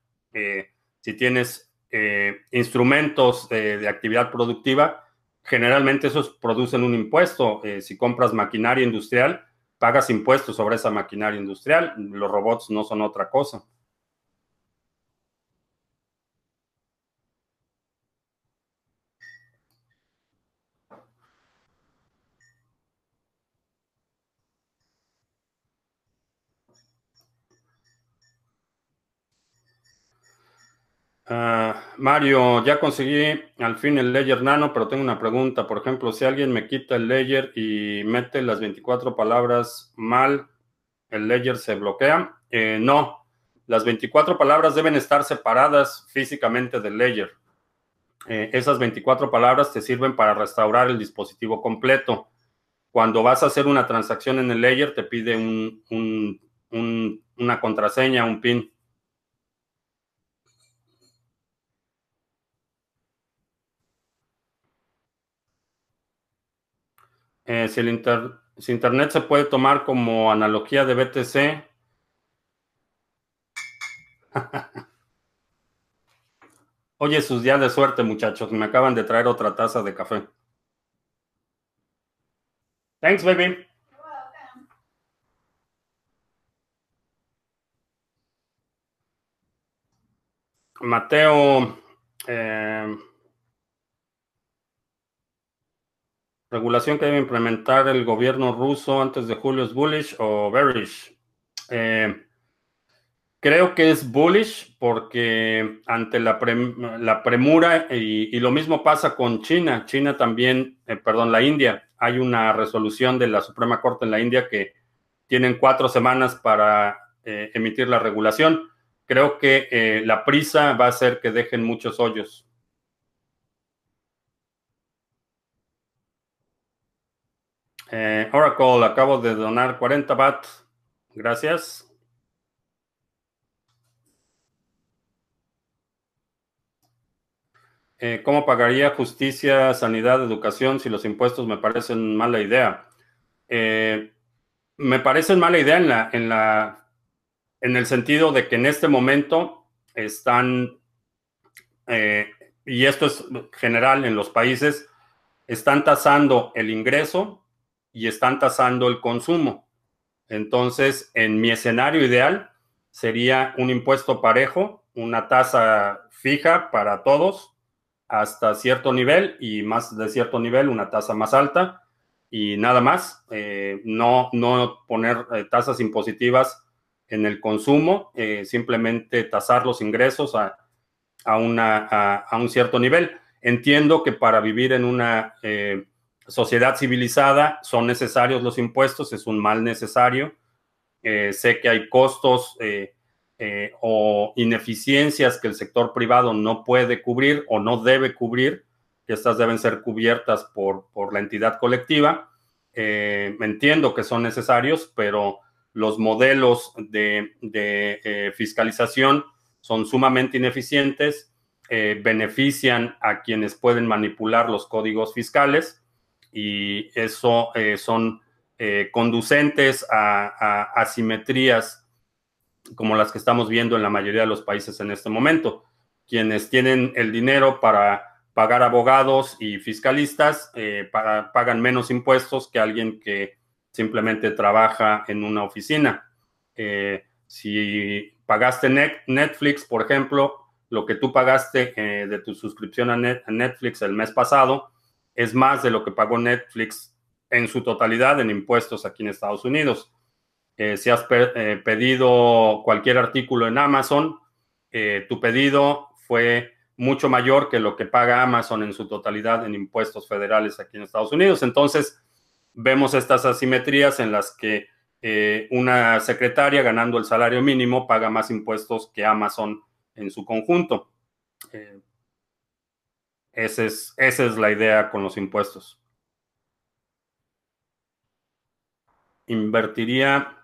si tienes eh, instrumentos de, actividad productiva, generalmente esos producen un impuesto. Eh, si compras maquinaria industrial, pagas impuestos sobre esa maquinaria industrial. Los robots no son otra cosa. Ah, Mario, ya conseguí al fin el Ledger Nano, pero tengo una pregunta. Por ejemplo, si alguien me quita el Ledger y mete las 24 palabras mal, ¿el Ledger se bloquea? Eh, no, las 24 palabras deben estar separadas físicamente del Ledger. Eh, esas 24 palabras te sirven para restaurar el dispositivo completo. Cuando vas a hacer una transacción en el Ledger, te pide una contraseña, un PIN. Eh, si, el Internet se puede tomar como analogía de BTC. Oye, sus días de suerte, muchachos. Me acaban de traer otra taza de café. Thanks, baby. Mateo. Eh, regulación que debe implementar el gobierno ruso antes de julio es bullish o bearish. Eh, Creo que es bullish porque ante la, premura y, lo mismo pasa con China. China también, eh, perdón, la India. Hay una resolución de la Suprema Corte en la India que tienen cuatro semanas para eh, emitir la regulación. Creo que la prisa va a hacer que dejen muchos hoyos. Oracle, acabo de donar 40 BAT. Gracias. Eh, ¿Cómo pagaría justicia, sanidad, educación si los impuestos me parecen mala idea? Eh, me parecen mala idea en, la, en, la, en el sentido de que en este momento están, eh, y esto es general en los países, están tasando el ingreso y están tasando el consumo. Entonces, en mi escenario ideal sería un impuesto parejo, una tasa fija para todos hasta cierto nivel y más de cierto nivel una tasa más alta y nada más, eh, no, no poner eh, tasas impositivas en el consumo, eh, simplemente tasar los ingresos a, a, una, a, un cierto nivel. Entiendo que para vivir en una sociedad civilizada son necesarios los impuestos, es un mal necesario. sé que hay costos eh, o ineficiencias que el sector privado no puede cubrir o no debe cubrir, que estas deben ser cubiertas por, por la entidad colectiva. Eh, entiendo que son necesarios, pero los modelos de, eh, fiscalización son sumamente ineficientes, benefician a quienes pueden manipular los códigos fiscales y eso son conducentes a asimetrías como las que estamos viendo en la mayoría de los países en este momento. Quienes tienen el dinero para pagar abogados y fiscalistas eh, pagan menos impuestos que alguien que simplemente trabaja en una oficina. Eh, si pagaste Netflix, por ejemplo, lo que tú pagaste eh, de tu suscripción a, Netflix el mes pasado es más de lo que pagó Netflix en su totalidad en impuestos aquí en Estados Unidos. Eh, si has eh, pedido cualquier artículo en Amazon, eh, tu pedido fue mucho mayor que lo que paga Amazon en su totalidad en impuestos federales aquí en Estados Unidos. Entonces, vemos estas asimetrías en las que una secretaria ganando el salario mínimo paga más impuestos que Amazon en su conjunto. Esa es la idea con los impuestos. Invertiría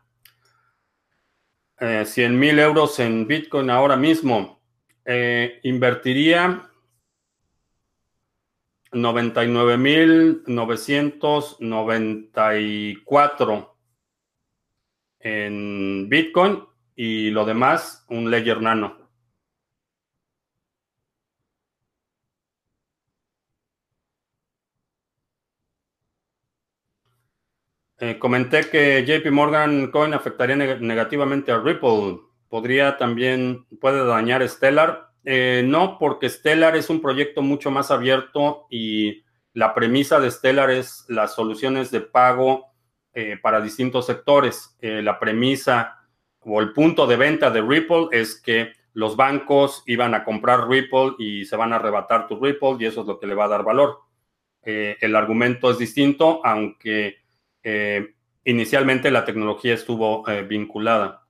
100 eh, mil euros en Bitcoin ahora mismo, eh, invertiría 99.994 en Bitcoin y lo demás un Ledger Nano. Eh, comenté que JP Morgan Coin afectaría negativamente a Ripple. ¿Podría también, puede dañar Stellar? Eh, no, porque Stellar es un proyecto mucho más abierto y la premisa de Stellar es las soluciones de pago eh, para distintos sectores. la premisa o el punto de venta de Ripple es que los bancos iban a comprar Ripple y se van a arrebatar tu Ripple y eso es lo que le va a dar valor. el argumento es distinto, aunque eh, inicialmente la tecnología estuvo eh, vinculada.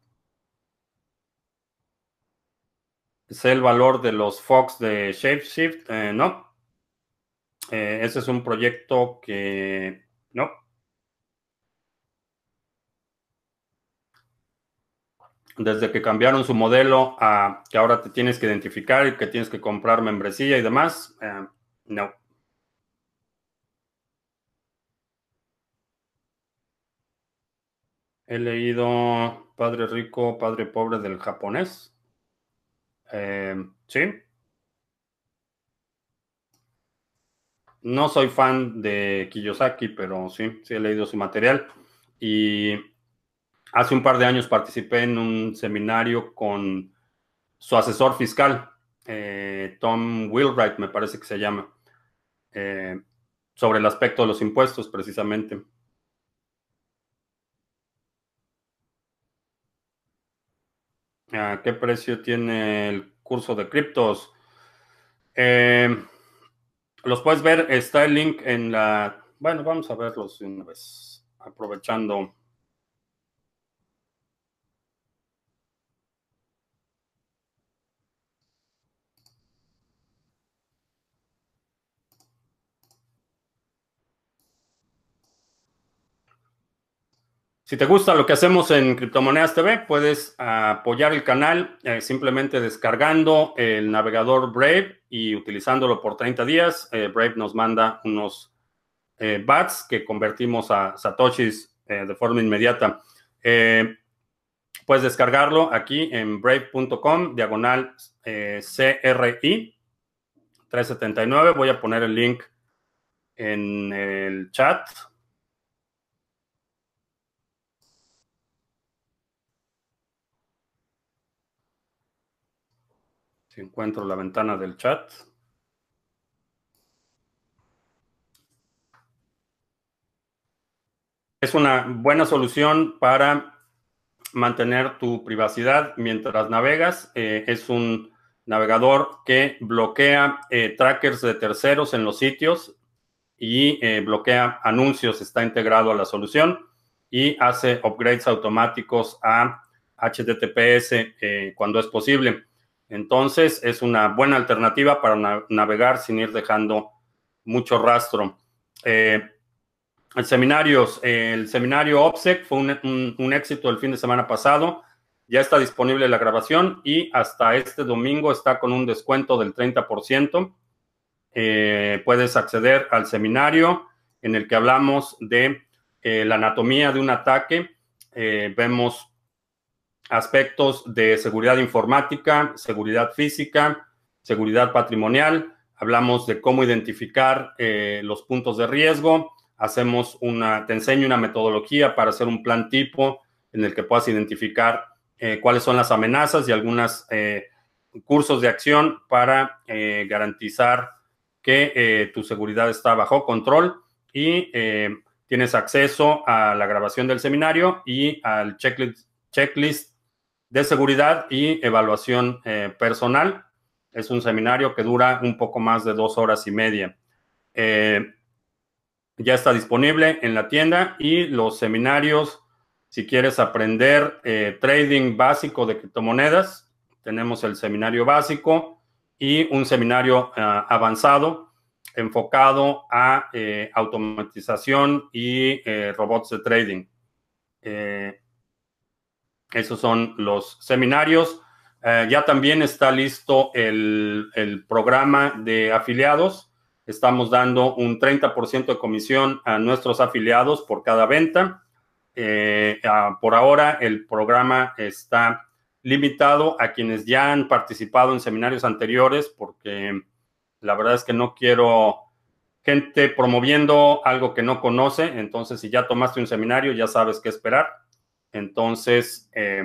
¿Sé el valor de los Fox de ShapeShift? Eh, no. ese es un proyecto que no. Desde que cambiaron su modelo a que ahora te tienes que identificar y que tienes que comprar membresía y demás, no. He leído Padre Rico, Padre Pobre del japonés. Eh, sí. No soy fan de Kiyosaki, pero sí, sí he leído su material. Y hace un par de años participé en un seminario con su asesor fiscal, eh, Tom Wheelwright, me parece que se llama, eh, sobre el aspecto de los impuestos, precisamente. ¿A qué precio tiene el curso de criptos? Eh, los puedes ver, está el link en la... Bueno, vamos a verlos una vez, aprovechando. Si te gusta lo que hacemos en Criptomonedas TV, puedes apoyar el canal eh, simplemente descargando el navegador Brave y utilizándolo por 30 días. Eh, Brave nos manda unos eh, BATs que convertimos a Satoshis de forma inmediata. puedes descargarlo aquí en brave.com, diagonal CRI 379. Voy a poner el link en el chat. Encuentro la ventana del chat. Es una buena solución para mantener tu privacidad mientras navegas. Eh, es un navegador que bloquea eh, trackers de terceros en los sitios y eh, bloquea anuncios. Está integrado a la solución y hace upgrades automáticos a HTTPS cuando es posible. Entonces, es una buena alternativa para navegar sin ir dejando mucho rastro. Eh, el, seminarios, el seminario OPSEC fue un, éxito el fin de semana pasado. Ya está disponible la grabación y hasta este domingo está con un descuento del 30%. Eh, puedes acceder al seminario en el que hablamos de eh, la anatomía de un ataque. vemos aspectos de seguridad informática, seguridad física, seguridad patrimonial. Hablamos de cómo identificar eh, los puntos de riesgo. Hacemos una, te enseño una metodología para hacer un plan tipo en el que puedas identificar eh, cuáles son las amenazas y algunos eh, cursos de acción para garantizar que tu seguridad está bajo control y tienes acceso a la grabación del seminario y al checklist, checklist de seguridad y evaluación eh, personal. Es un seminario que dura un poco más de dos horas y media. Eh, ya está disponible en la tienda y los seminarios, si quieres aprender eh, trading básico de criptomonedas, tenemos el seminario básico y un seminario avanzado enfocado a automatización y robots de trading. Esos son los seminarios. Eh, ya también está listo el, programa de afiliados. Estamos dando un 30% de comisión a nuestros afiliados por cada venta. Eh, por ahora el programa está limitado a quienes ya han participado en seminarios anteriores porque la verdad es que no quiero gente promoviendo algo que no conoce. Entonces, si ya tomaste un seminario, ya sabes qué esperar. Entonces, eh,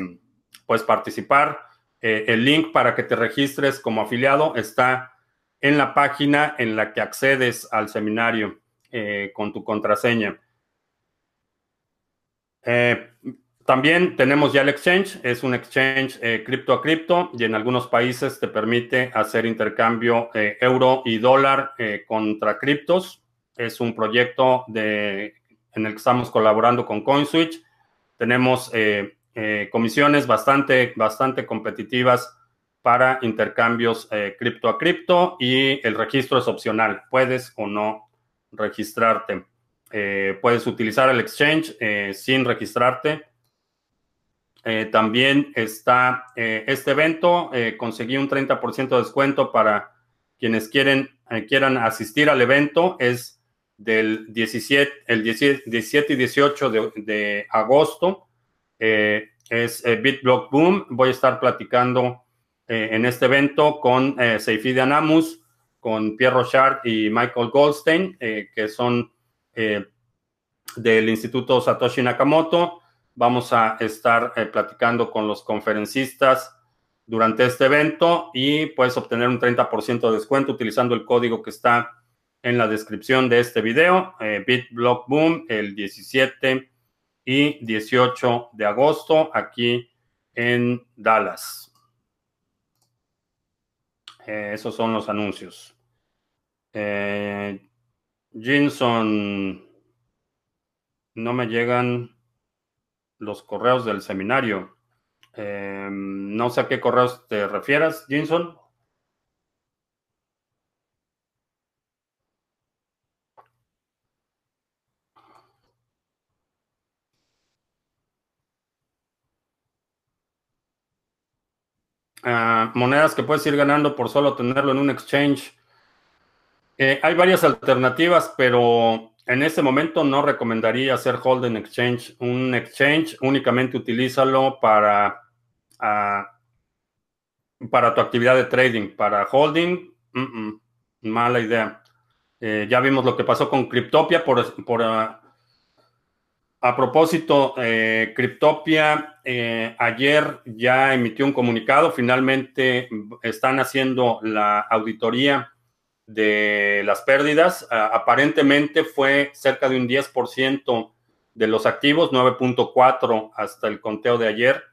puedes participar. Eh, el link para que te registres como afiliado está en la página en la que accedes al seminario eh, con tu contraseña. también tenemos ya el exchange, es un exchange cripto a cripto y en algunos países te permite hacer intercambio euro y dólar contra criptos. Es un proyecto en el que estamos colaborando con CoinSwitch tenemos eh, eh, comisiones bastante, bastante competitivas para intercambios eh, cripto a cripto y el registro es opcional. Puedes o no registrarte. puedes utilizar el exchange sin registrarte. también está este evento. conseguí un 30% de descuento para quienes quieren, quieran asistir al evento. Es del 17, el 17 y 18 de, agosto. Eh, es eh, BitBlock Boom. Voy a estar platicando eh, en este evento con eh, Seifi Anamus, con Pierre Rochard y Michael Goldstein, que son del Instituto Satoshi Nakamoto. Vamos a estar platicando con los conferencistas durante este evento y puedes obtener un 30% de descuento utilizando el código que está en la descripción de este video. Eh, BitBlock Boom el 17 y 18 de agosto aquí en Dallas. Eh, esos son los anuncios. Eh, Jinson, no me llegan los correos del seminario. Eh, no sé a qué correos te refieras, Jinson. Monedas que puedes ir ganando por solo tenerlo en un exchange. Eh, hay varias alternativas, pero en este momento no recomendaría hacer holding exchange. Un exchange únicamente utilízalo para, para tu actividad de trading. Para holding, mala idea. Eh, ya vimos lo que pasó con Cryptopia por, por ah, a propósito, eh, Cryptopia eh, ayer ya emitió un comunicado, finalmente están haciendo la auditoría de las pérdidas. aparentemente fue cerca de un 10% de los activos, 9.4 hasta el conteo de ayer,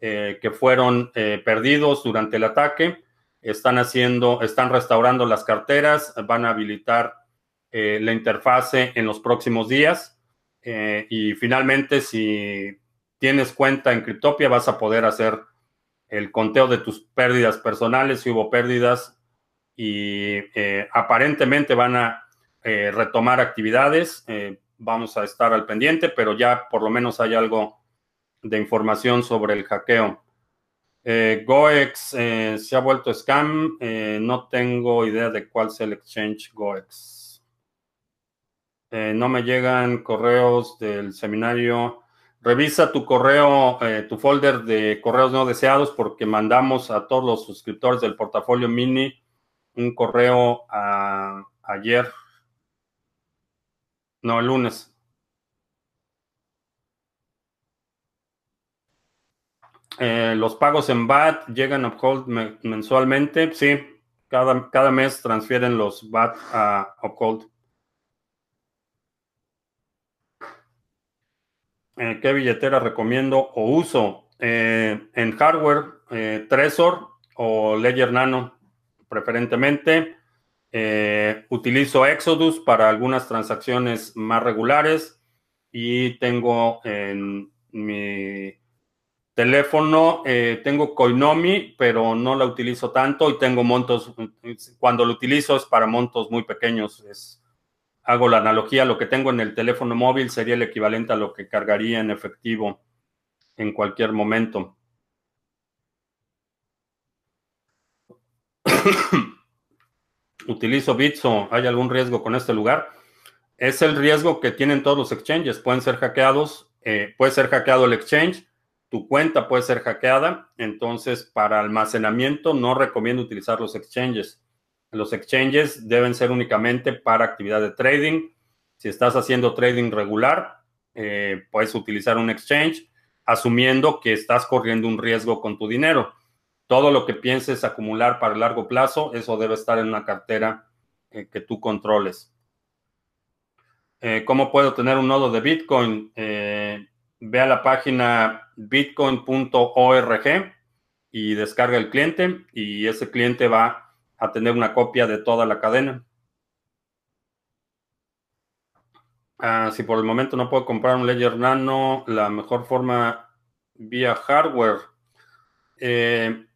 eh, que fueron perdidos durante el ataque. Están haciendo, están restaurando las carteras, van a habilitar la interfase en los próximos días. Eh, y finalmente, si tienes cuenta en Cryptopia, vas a poder hacer el conteo de tus pérdidas personales, si hubo pérdidas, y eh, aparentemente van a eh, retomar actividades. vamos a estar al pendiente, pero ya por lo menos hay algo de información sobre el hackeo. Goex se ha vuelto scam. no tengo idea de cuál es el exchange Goex. Eh, no me llegan correos del seminario. Revisa tu correo, eh, tu folder de correos no deseados, porque mandamos a todos los suscriptores del portafolio mini un correo ayer. No, el lunes. Eh, los pagos en BAT llegan a Uphold mensualmente. Sí, cada, cada mes transfieren los BAT a Uphold. Eh, ¿Qué billetera recomiendo o uso? Eh, en hardware, eh, Trezor o Ledger Nano, preferentemente. utilizo Exodus para algunas transacciones más regulares y tengo en mi teléfono, tengo Coinomi, pero no la utilizo tanto y tengo montos, cuando lo utilizo es para montos muy pequeños, es hago la analogía, lo que tengo en el teléfono móvil sería el equivalente a lo que cargaría en efectivo en cualquier momento. Utilizo Bitso, ¿hay algún riesgo con este lugar? Es el riesgo que tienen todos los exchanges, pueden ser hackeados, eh, puede ser hackeado el exchange, tu cuenta puede ser hackeada, entonces para almacenamiento no recomiendo utilizar los exchanges. Los exchanges deben ser únicamente para actividad de trading. Si estás haciendo trading regular, eh, puedes utilizar un exchange asumiendo que estás corriendo un riesgo con tu dinero. Todo lo que pienses acumular para el largo plazo, eso debe estar en una cartera eh, que tú controles. Eh, ¿Cómo puedo tener un nodo de Bitcoin? ve a la página bitcoin.org y descarga el cliente y ese cliente va a tener una copia de toda la cadena. Ah, si por el momento no puedo comprar un Ledger Nano, la mejor forma vía hardware. Eh,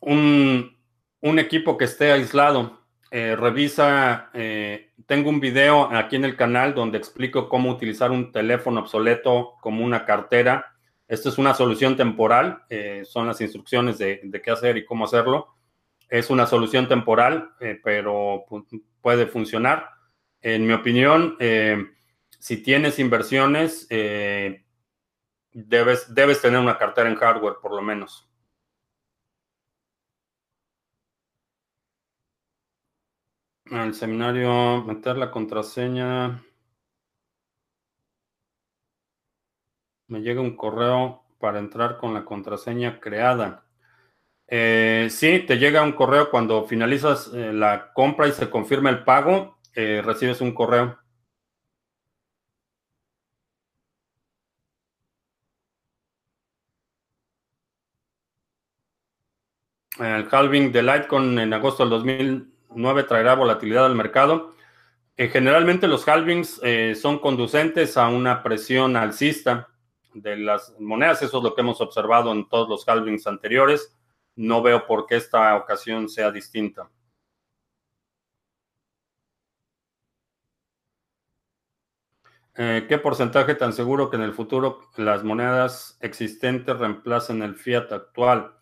un, equipo que esté aislado. Eh, revisa, eh, tengo un video aquí en el canal donde explico cómo utilizar un teléfono obsoleto como una cartera. Esta es una solución temporal, son las instrucciones de, qué hacer y cómo hacerlo. Es una solución temporal, eh, pero puede funcionar. En mi opinión, eh, si tienes inversiones, eh, debes, debes tener una cartera en hardware, por lo menos. El seminario, meter la contraseña. Me llega un correo para entrar con la contraseña creada. Eh, sí, te llega un correo cuando finalizas eh, la compra y se confirma el pago, eh, recibes un correo. El halving de Litecoin en agosto del 2009 traerá volatilidad al mercado. Eh, generalmente los halvings son conducentes a una presión alcista de las monedas. Eso es lo que hemos observado en todos los halvings anteriores. No veo por qué esta ocasión sea distinta. Eh, ¿Qué porcentaje tan seguro que en el futuro las monedas existentes reemplacen el fiat actual?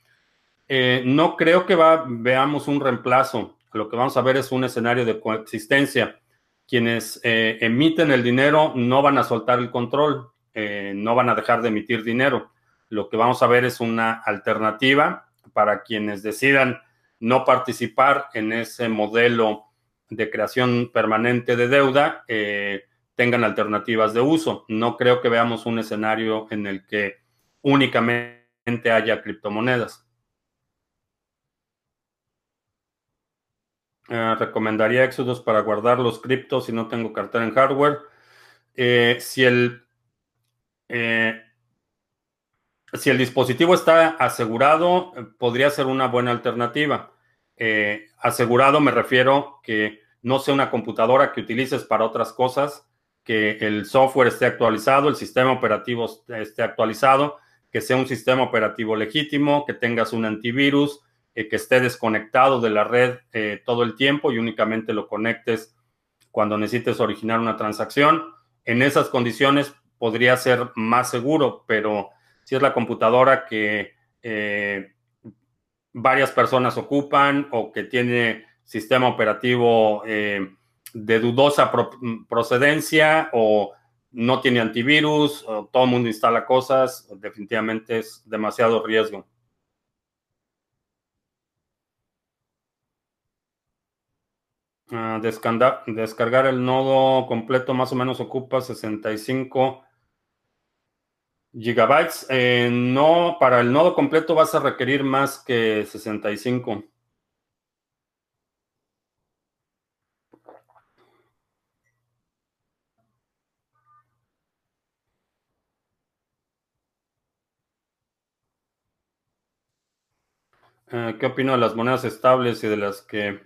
Eh, no creo que veamos un reemplazo. Lo que vamos a ver es un escenario de coexistencia. Quienes eh, emiten el dinero no van a soltar el control, no van a dejar de emitir dinero. Lo que vamos a ver es una alternativa para quienes decidan no participar en ese modelo de creación permanente de deuda tengan alternativas de uso. No creo que veamos un escenario en el que únicamente haya criptomonedas. Eh, recomendaría Exodus para guardar los criptos si no tengo cartera en hardware. Eh, si, el, eh, si el dispositivo está asegurado, podría ser una buena alternativa. asegurado me refiero que no sea una computadora que utilices para otras cosas, que el software esté actualizado, el sistema operativo esté actualizado, que sea un sistema operativo legítimo, que tengas un antivirus, eh, que esté desconectado de la red eh, todo el tiempo y únicamente lo conectes cuando necesites originar una transacción. En esas condiciones podría ser más seguro, pero si es la computadora que eh, varias personas ocupan o que tiene sistema operativo de dudosa procedencia o no tiene antivirus, o todo el mundo instala cosas, definitivamente es demasiado riesgo. Ah, descargar, el nodo completo más o menos ocupa 65 gigabytes. No, para el nodo completo vas a requerir más que 65. Eh, ¿Qué opino de las monedas estables y de las que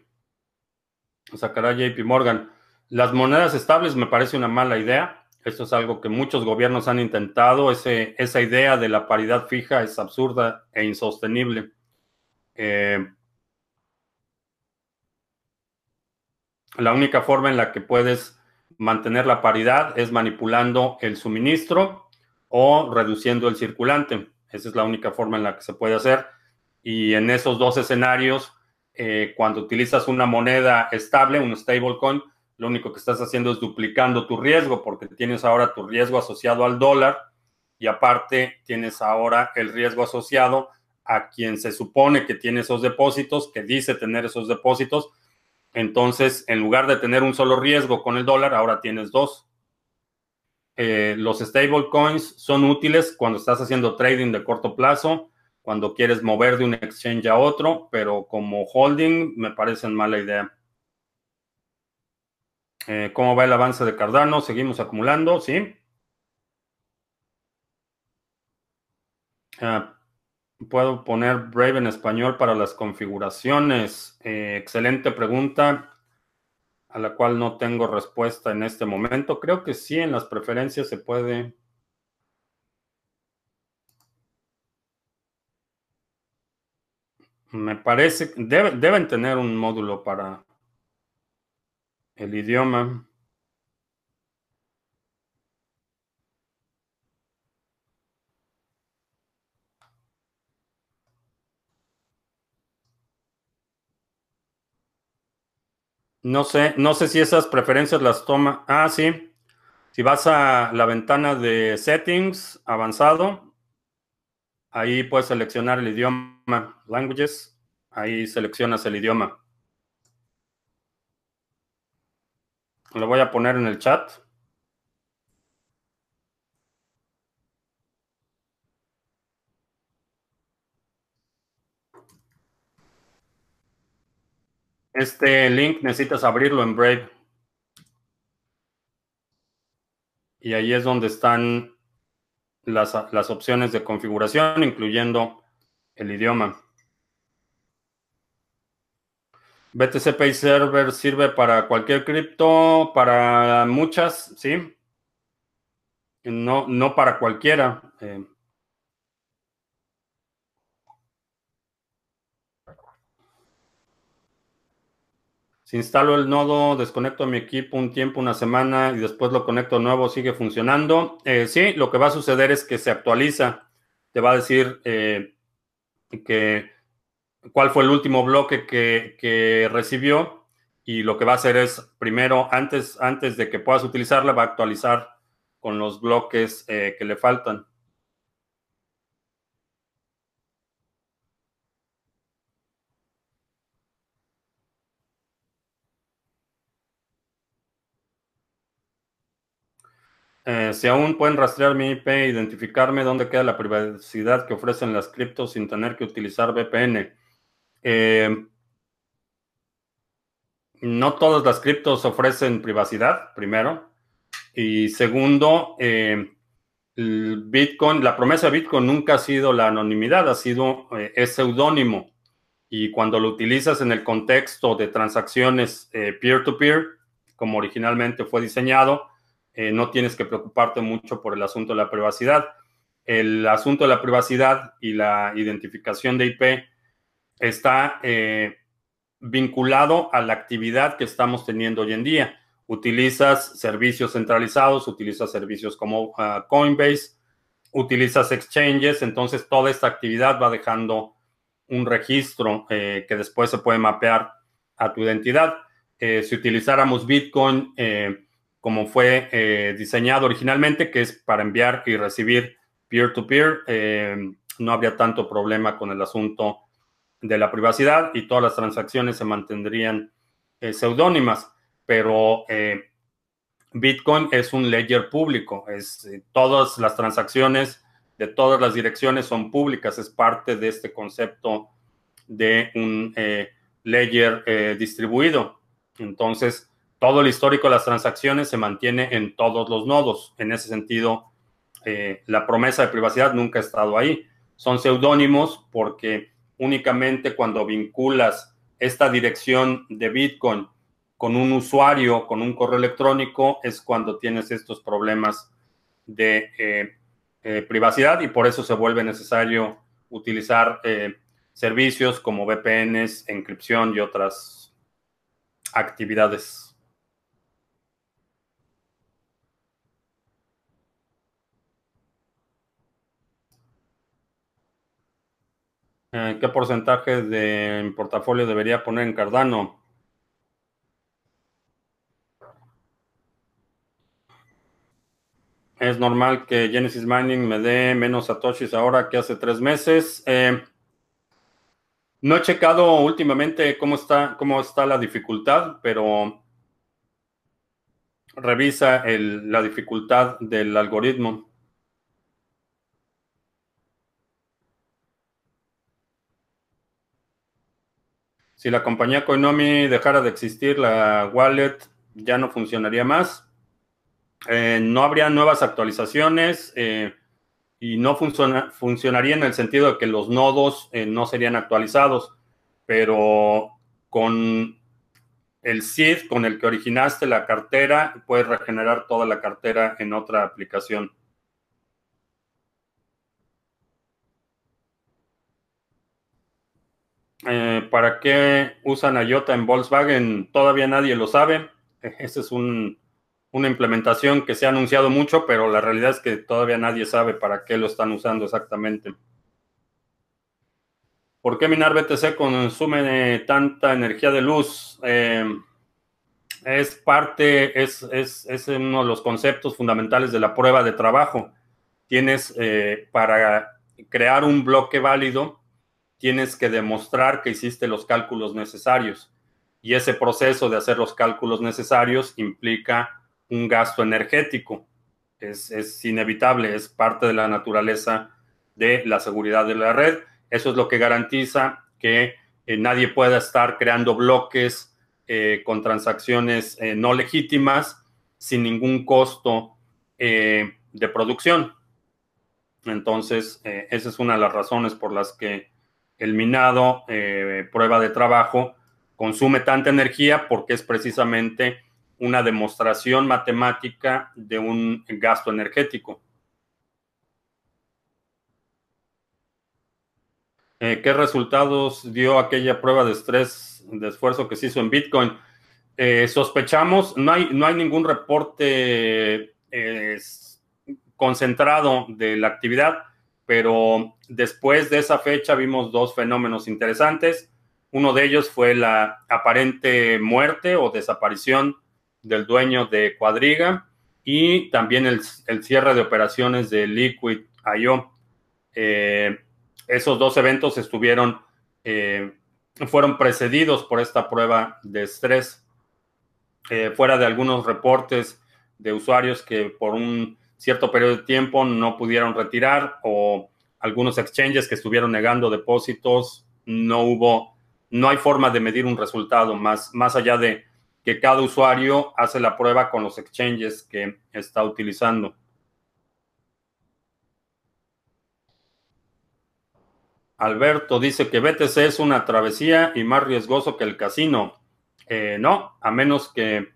sacará JP Morgan? Las monedas estables me parece una mala idea. Esto es algo que muchos gobiernos han intentado. esa idea de la paridad fija es absurda e insostenible. Eh, la única forma en la que puedes mantener la paridad es manipulando el suministro o reduciendo el circulante. Esa es la única forma en la que se puede hacer. Y en esos dos escenarios, eh, cuando utilizas una moneda estable, un stablecoin, lo único que estás haciendo es duplicando tu riesgo porque tienes ahora tu riesgo asociado al dólar y aparte tienes ahora el riesgo asociado a quien se supone que tiene esos depósitos, que dice tener esos depósitos. Entonces, en lugar de tener un solo riesgo con el dólar, ahora tienes dos. Eh, los stablecoins son útiles cuando estás haciendo trading de corto plazo cuando quieres mover de un exchange a otro, pero como holding me parecen mala idea. Eh, ¿Cómo va el avance de Cardano? Seguimos acumulando, ¿sí? Ah, Puedo poner Brave en español para las configuraciones. Eh, excelente pregunta, a la cual no tengo respuesta en este momento. Creo que sí, en las preferencias se puede Me parece, que deben tener un módulo para el idioma. No sé, no sé si esas preferencias las toma. Ah, sí. Si vas a la ventana de settings avanzado, Ahí puedes seleccionar el idioma, languages. Ahí seleccionas el idioma. Lo voy a poner en el chat. Este link necesitas abrirlo en Brave. Y ahí es donde están las, opciones de configuración, incluyendo el idioma. BTC Pay Server sirve para cualquier cripto, para muchas, sí. No, no para cualquiera. Eh. Si instalo el nodo, desconecto mi equipo un tiempo, una semana y después lo conecto nuevo, sigue funcionando. Eh, sí, lo que va a suceder es que se actualiza. Te va a decir eh, que cuál fue el último bloque que, recibió y lo que va a hacer es, primero, antes, antes de que puedas utilizarla, va a actualizar con los bloques eh, que le faltan. Eh, si aún pueden rastrear mi IP, identificarme dónde queda la privacidad que ofrecen las criptos sin tener que utilizar VPN. Eh, no todas las criptos ofrecen privacidad, primero. Y segundo, eh, Bitcoin, la promesa de Bitcoin nunca ha sido la anonimidad, ha sido, es seudónimo. Y cuando lo utilizas en el contexto de transacciones peer-to-peer, como originalmente fue diseñado, eh, no tienes que preocuparte mucho por el asunto de la privacidad. El asunto de la privacidad y la identificación de IP está eh, vinculado a la actividad que estamos teniendo hoy en día. Utilizas servicios centralizados, utilizas servicios como ah, Coinbase, utilizas exchanges, entonces toda esta actividad va dejando un registro eh, que después se puede mapear a tu identidad. si utilizáramos Bitcoin, como fue eh, diseñado originalmente, que es para enviar y recibir peer-to-peer, eh, no habría tanto problema con el asunto de la privacidad y todas las transacciones se mantendrían eh, seudónimas, pero Bitcoin es un ledger público, es, todas las transacciones de todas las direcciones son públicas, es parte de este concepto de un ledger distribuido. Entonces, todo el histórico de las transacciones se mantiene en todos los nodos. En ese sentido, eh, la promesa de privacidad nunca ha estado ahí. Son seudónimos porque únicamente cuando vinculas esta dirección de Bitcoin con un usuario, con un correo electrónico, es cuando tienes estos problemas de eh, eh, privacidad y por eso se vuelve necesario utilizar servicios como VPNs, encripción y otras actividades. Eh, ¿Qué porcentaje de portafolio debería poner en Cardano? Es normal que Genesis Mining me dé menos satoshis ahora que hace tres meses. Eh, no he checado últimamente cómo está, cómo está la dificultad, pero revisa la dificultad del algoritmo. Si la compañía Coinomi dejara de existir, la wallet ya no funcionaría más. Eh, no habría nuevas actualizaciones eh, y no funcionaría en el sentido de que los nodos eh, no serían actualizados, pero con el SID con el que originaste la cartera, puedes regenerar toda la cartera en otra aplicación. Eh, ¿Para qué usan IOTA en Volkswagen? Todavía nadie lo sabe. Esa es una implementación que se ha anunciado mucho, pero la realidad es que todavía nadie sabe para qué lo están usando exactamente. ¿Por qué minar BTC consume tanta energía de luz? Eh, es parte, es, uno de los conceptos fundamentales de la prueba de trabajo. Tienes eh, para crear un bloque válido, tienes que demostrar que hiciste los cálculos necesarios. Y ese proceso de hacer los cálculos necesarios implica un gasto energético. Es, inevitable, es parte de la naturaleza de la seguridad de la red. Eso es lo que garantiza que eh, nadie pueda estar creando bloques eh, con transacciones eh, no legítimas sin ningún costo de producción. Entonces, esa es una de las razones por las que el minado, eh, prueba de trabajo, consume tanta energía porque es precisamente una demostración matemática de un gasto energético. Eh, ¿Qué resultados dio aquella prueba de estrés, de esfuerzo que se hizo en Bitcoin? Eh, sospechamos, no hay, no hay ningún reporte concentrado de la actividad, pero después de esa fecha vimos dos fenómenos interesantes. Uno de ellos fue la aparente muerte o desaparición del dueño de Cuadriga y también el, cierre de operaciones de Liquid.io. Eh, esos dos eventos estuvieron, eh, fueron precedidos por esta prueba de estrés, eh, fuera de algunos reportes de usuarios que por un cierto periodo de tiempo no pudieron retirar o algunos exchanges que estuvieron negando depósitos, no hubo, no hay forma de medir un resultado más, más allá de que cada usuario hace la prueba con los exchanges que está utilizando. Alberto dice que BTC es una travesía y más riesgoso que el casino. Eh, no, a menos que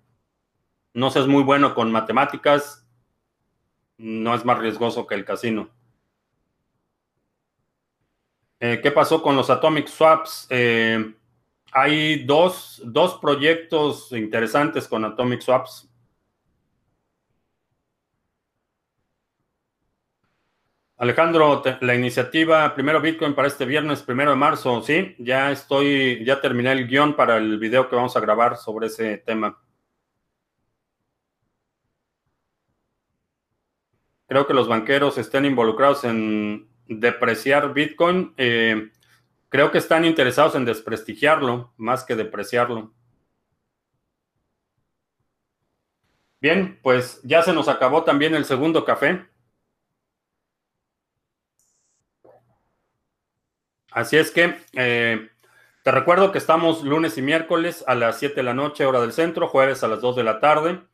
no seas muy bueno con matemáticas, no es más riesgoso que el casino. Eh, ¿Qué pasó con los Atomic Swaps? Eh, hay dos, dos proyectos interesantes con Atomic Swaps. Alejandro, la iniciativa Primero Bitcoin para este viernes, primero de marzo, sí, ya estoy, ya terminé el guion para el video que vamos a grabar sobre ese tema. Creo que los banqueros estén involucrados en depreciar Bitcoin. Eh, creo que están interesados en desprestigiarlo más que depreciarlo. Bien, pues ya se nos acabó también el segundo café. Así es que eh, te recuerdo que estamos lunes y miércoles a las 7 de la noche, hora del centro, jueves a las 2 de la tarde.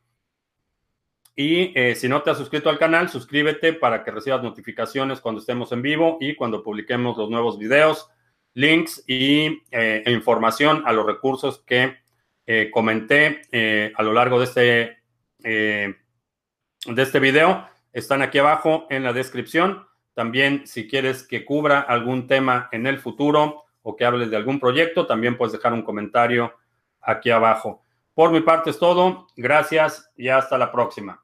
Y eh, si no te has suscrito al canal, suscríbete para que recibas notificaciones cuando estemos en vivo y cuando publiquemos los nuevos videos, links y, eh, e información a los recursos que comenté a lo largo de este, de este video. Están aquí abajo en la descripción. También, si quieres que cubra algún tema en el futuro o que hables de algún proyecto, también puedes dejar un comentario aquí abajo. Por mi parte es todo. Gracias y hasta la próxima.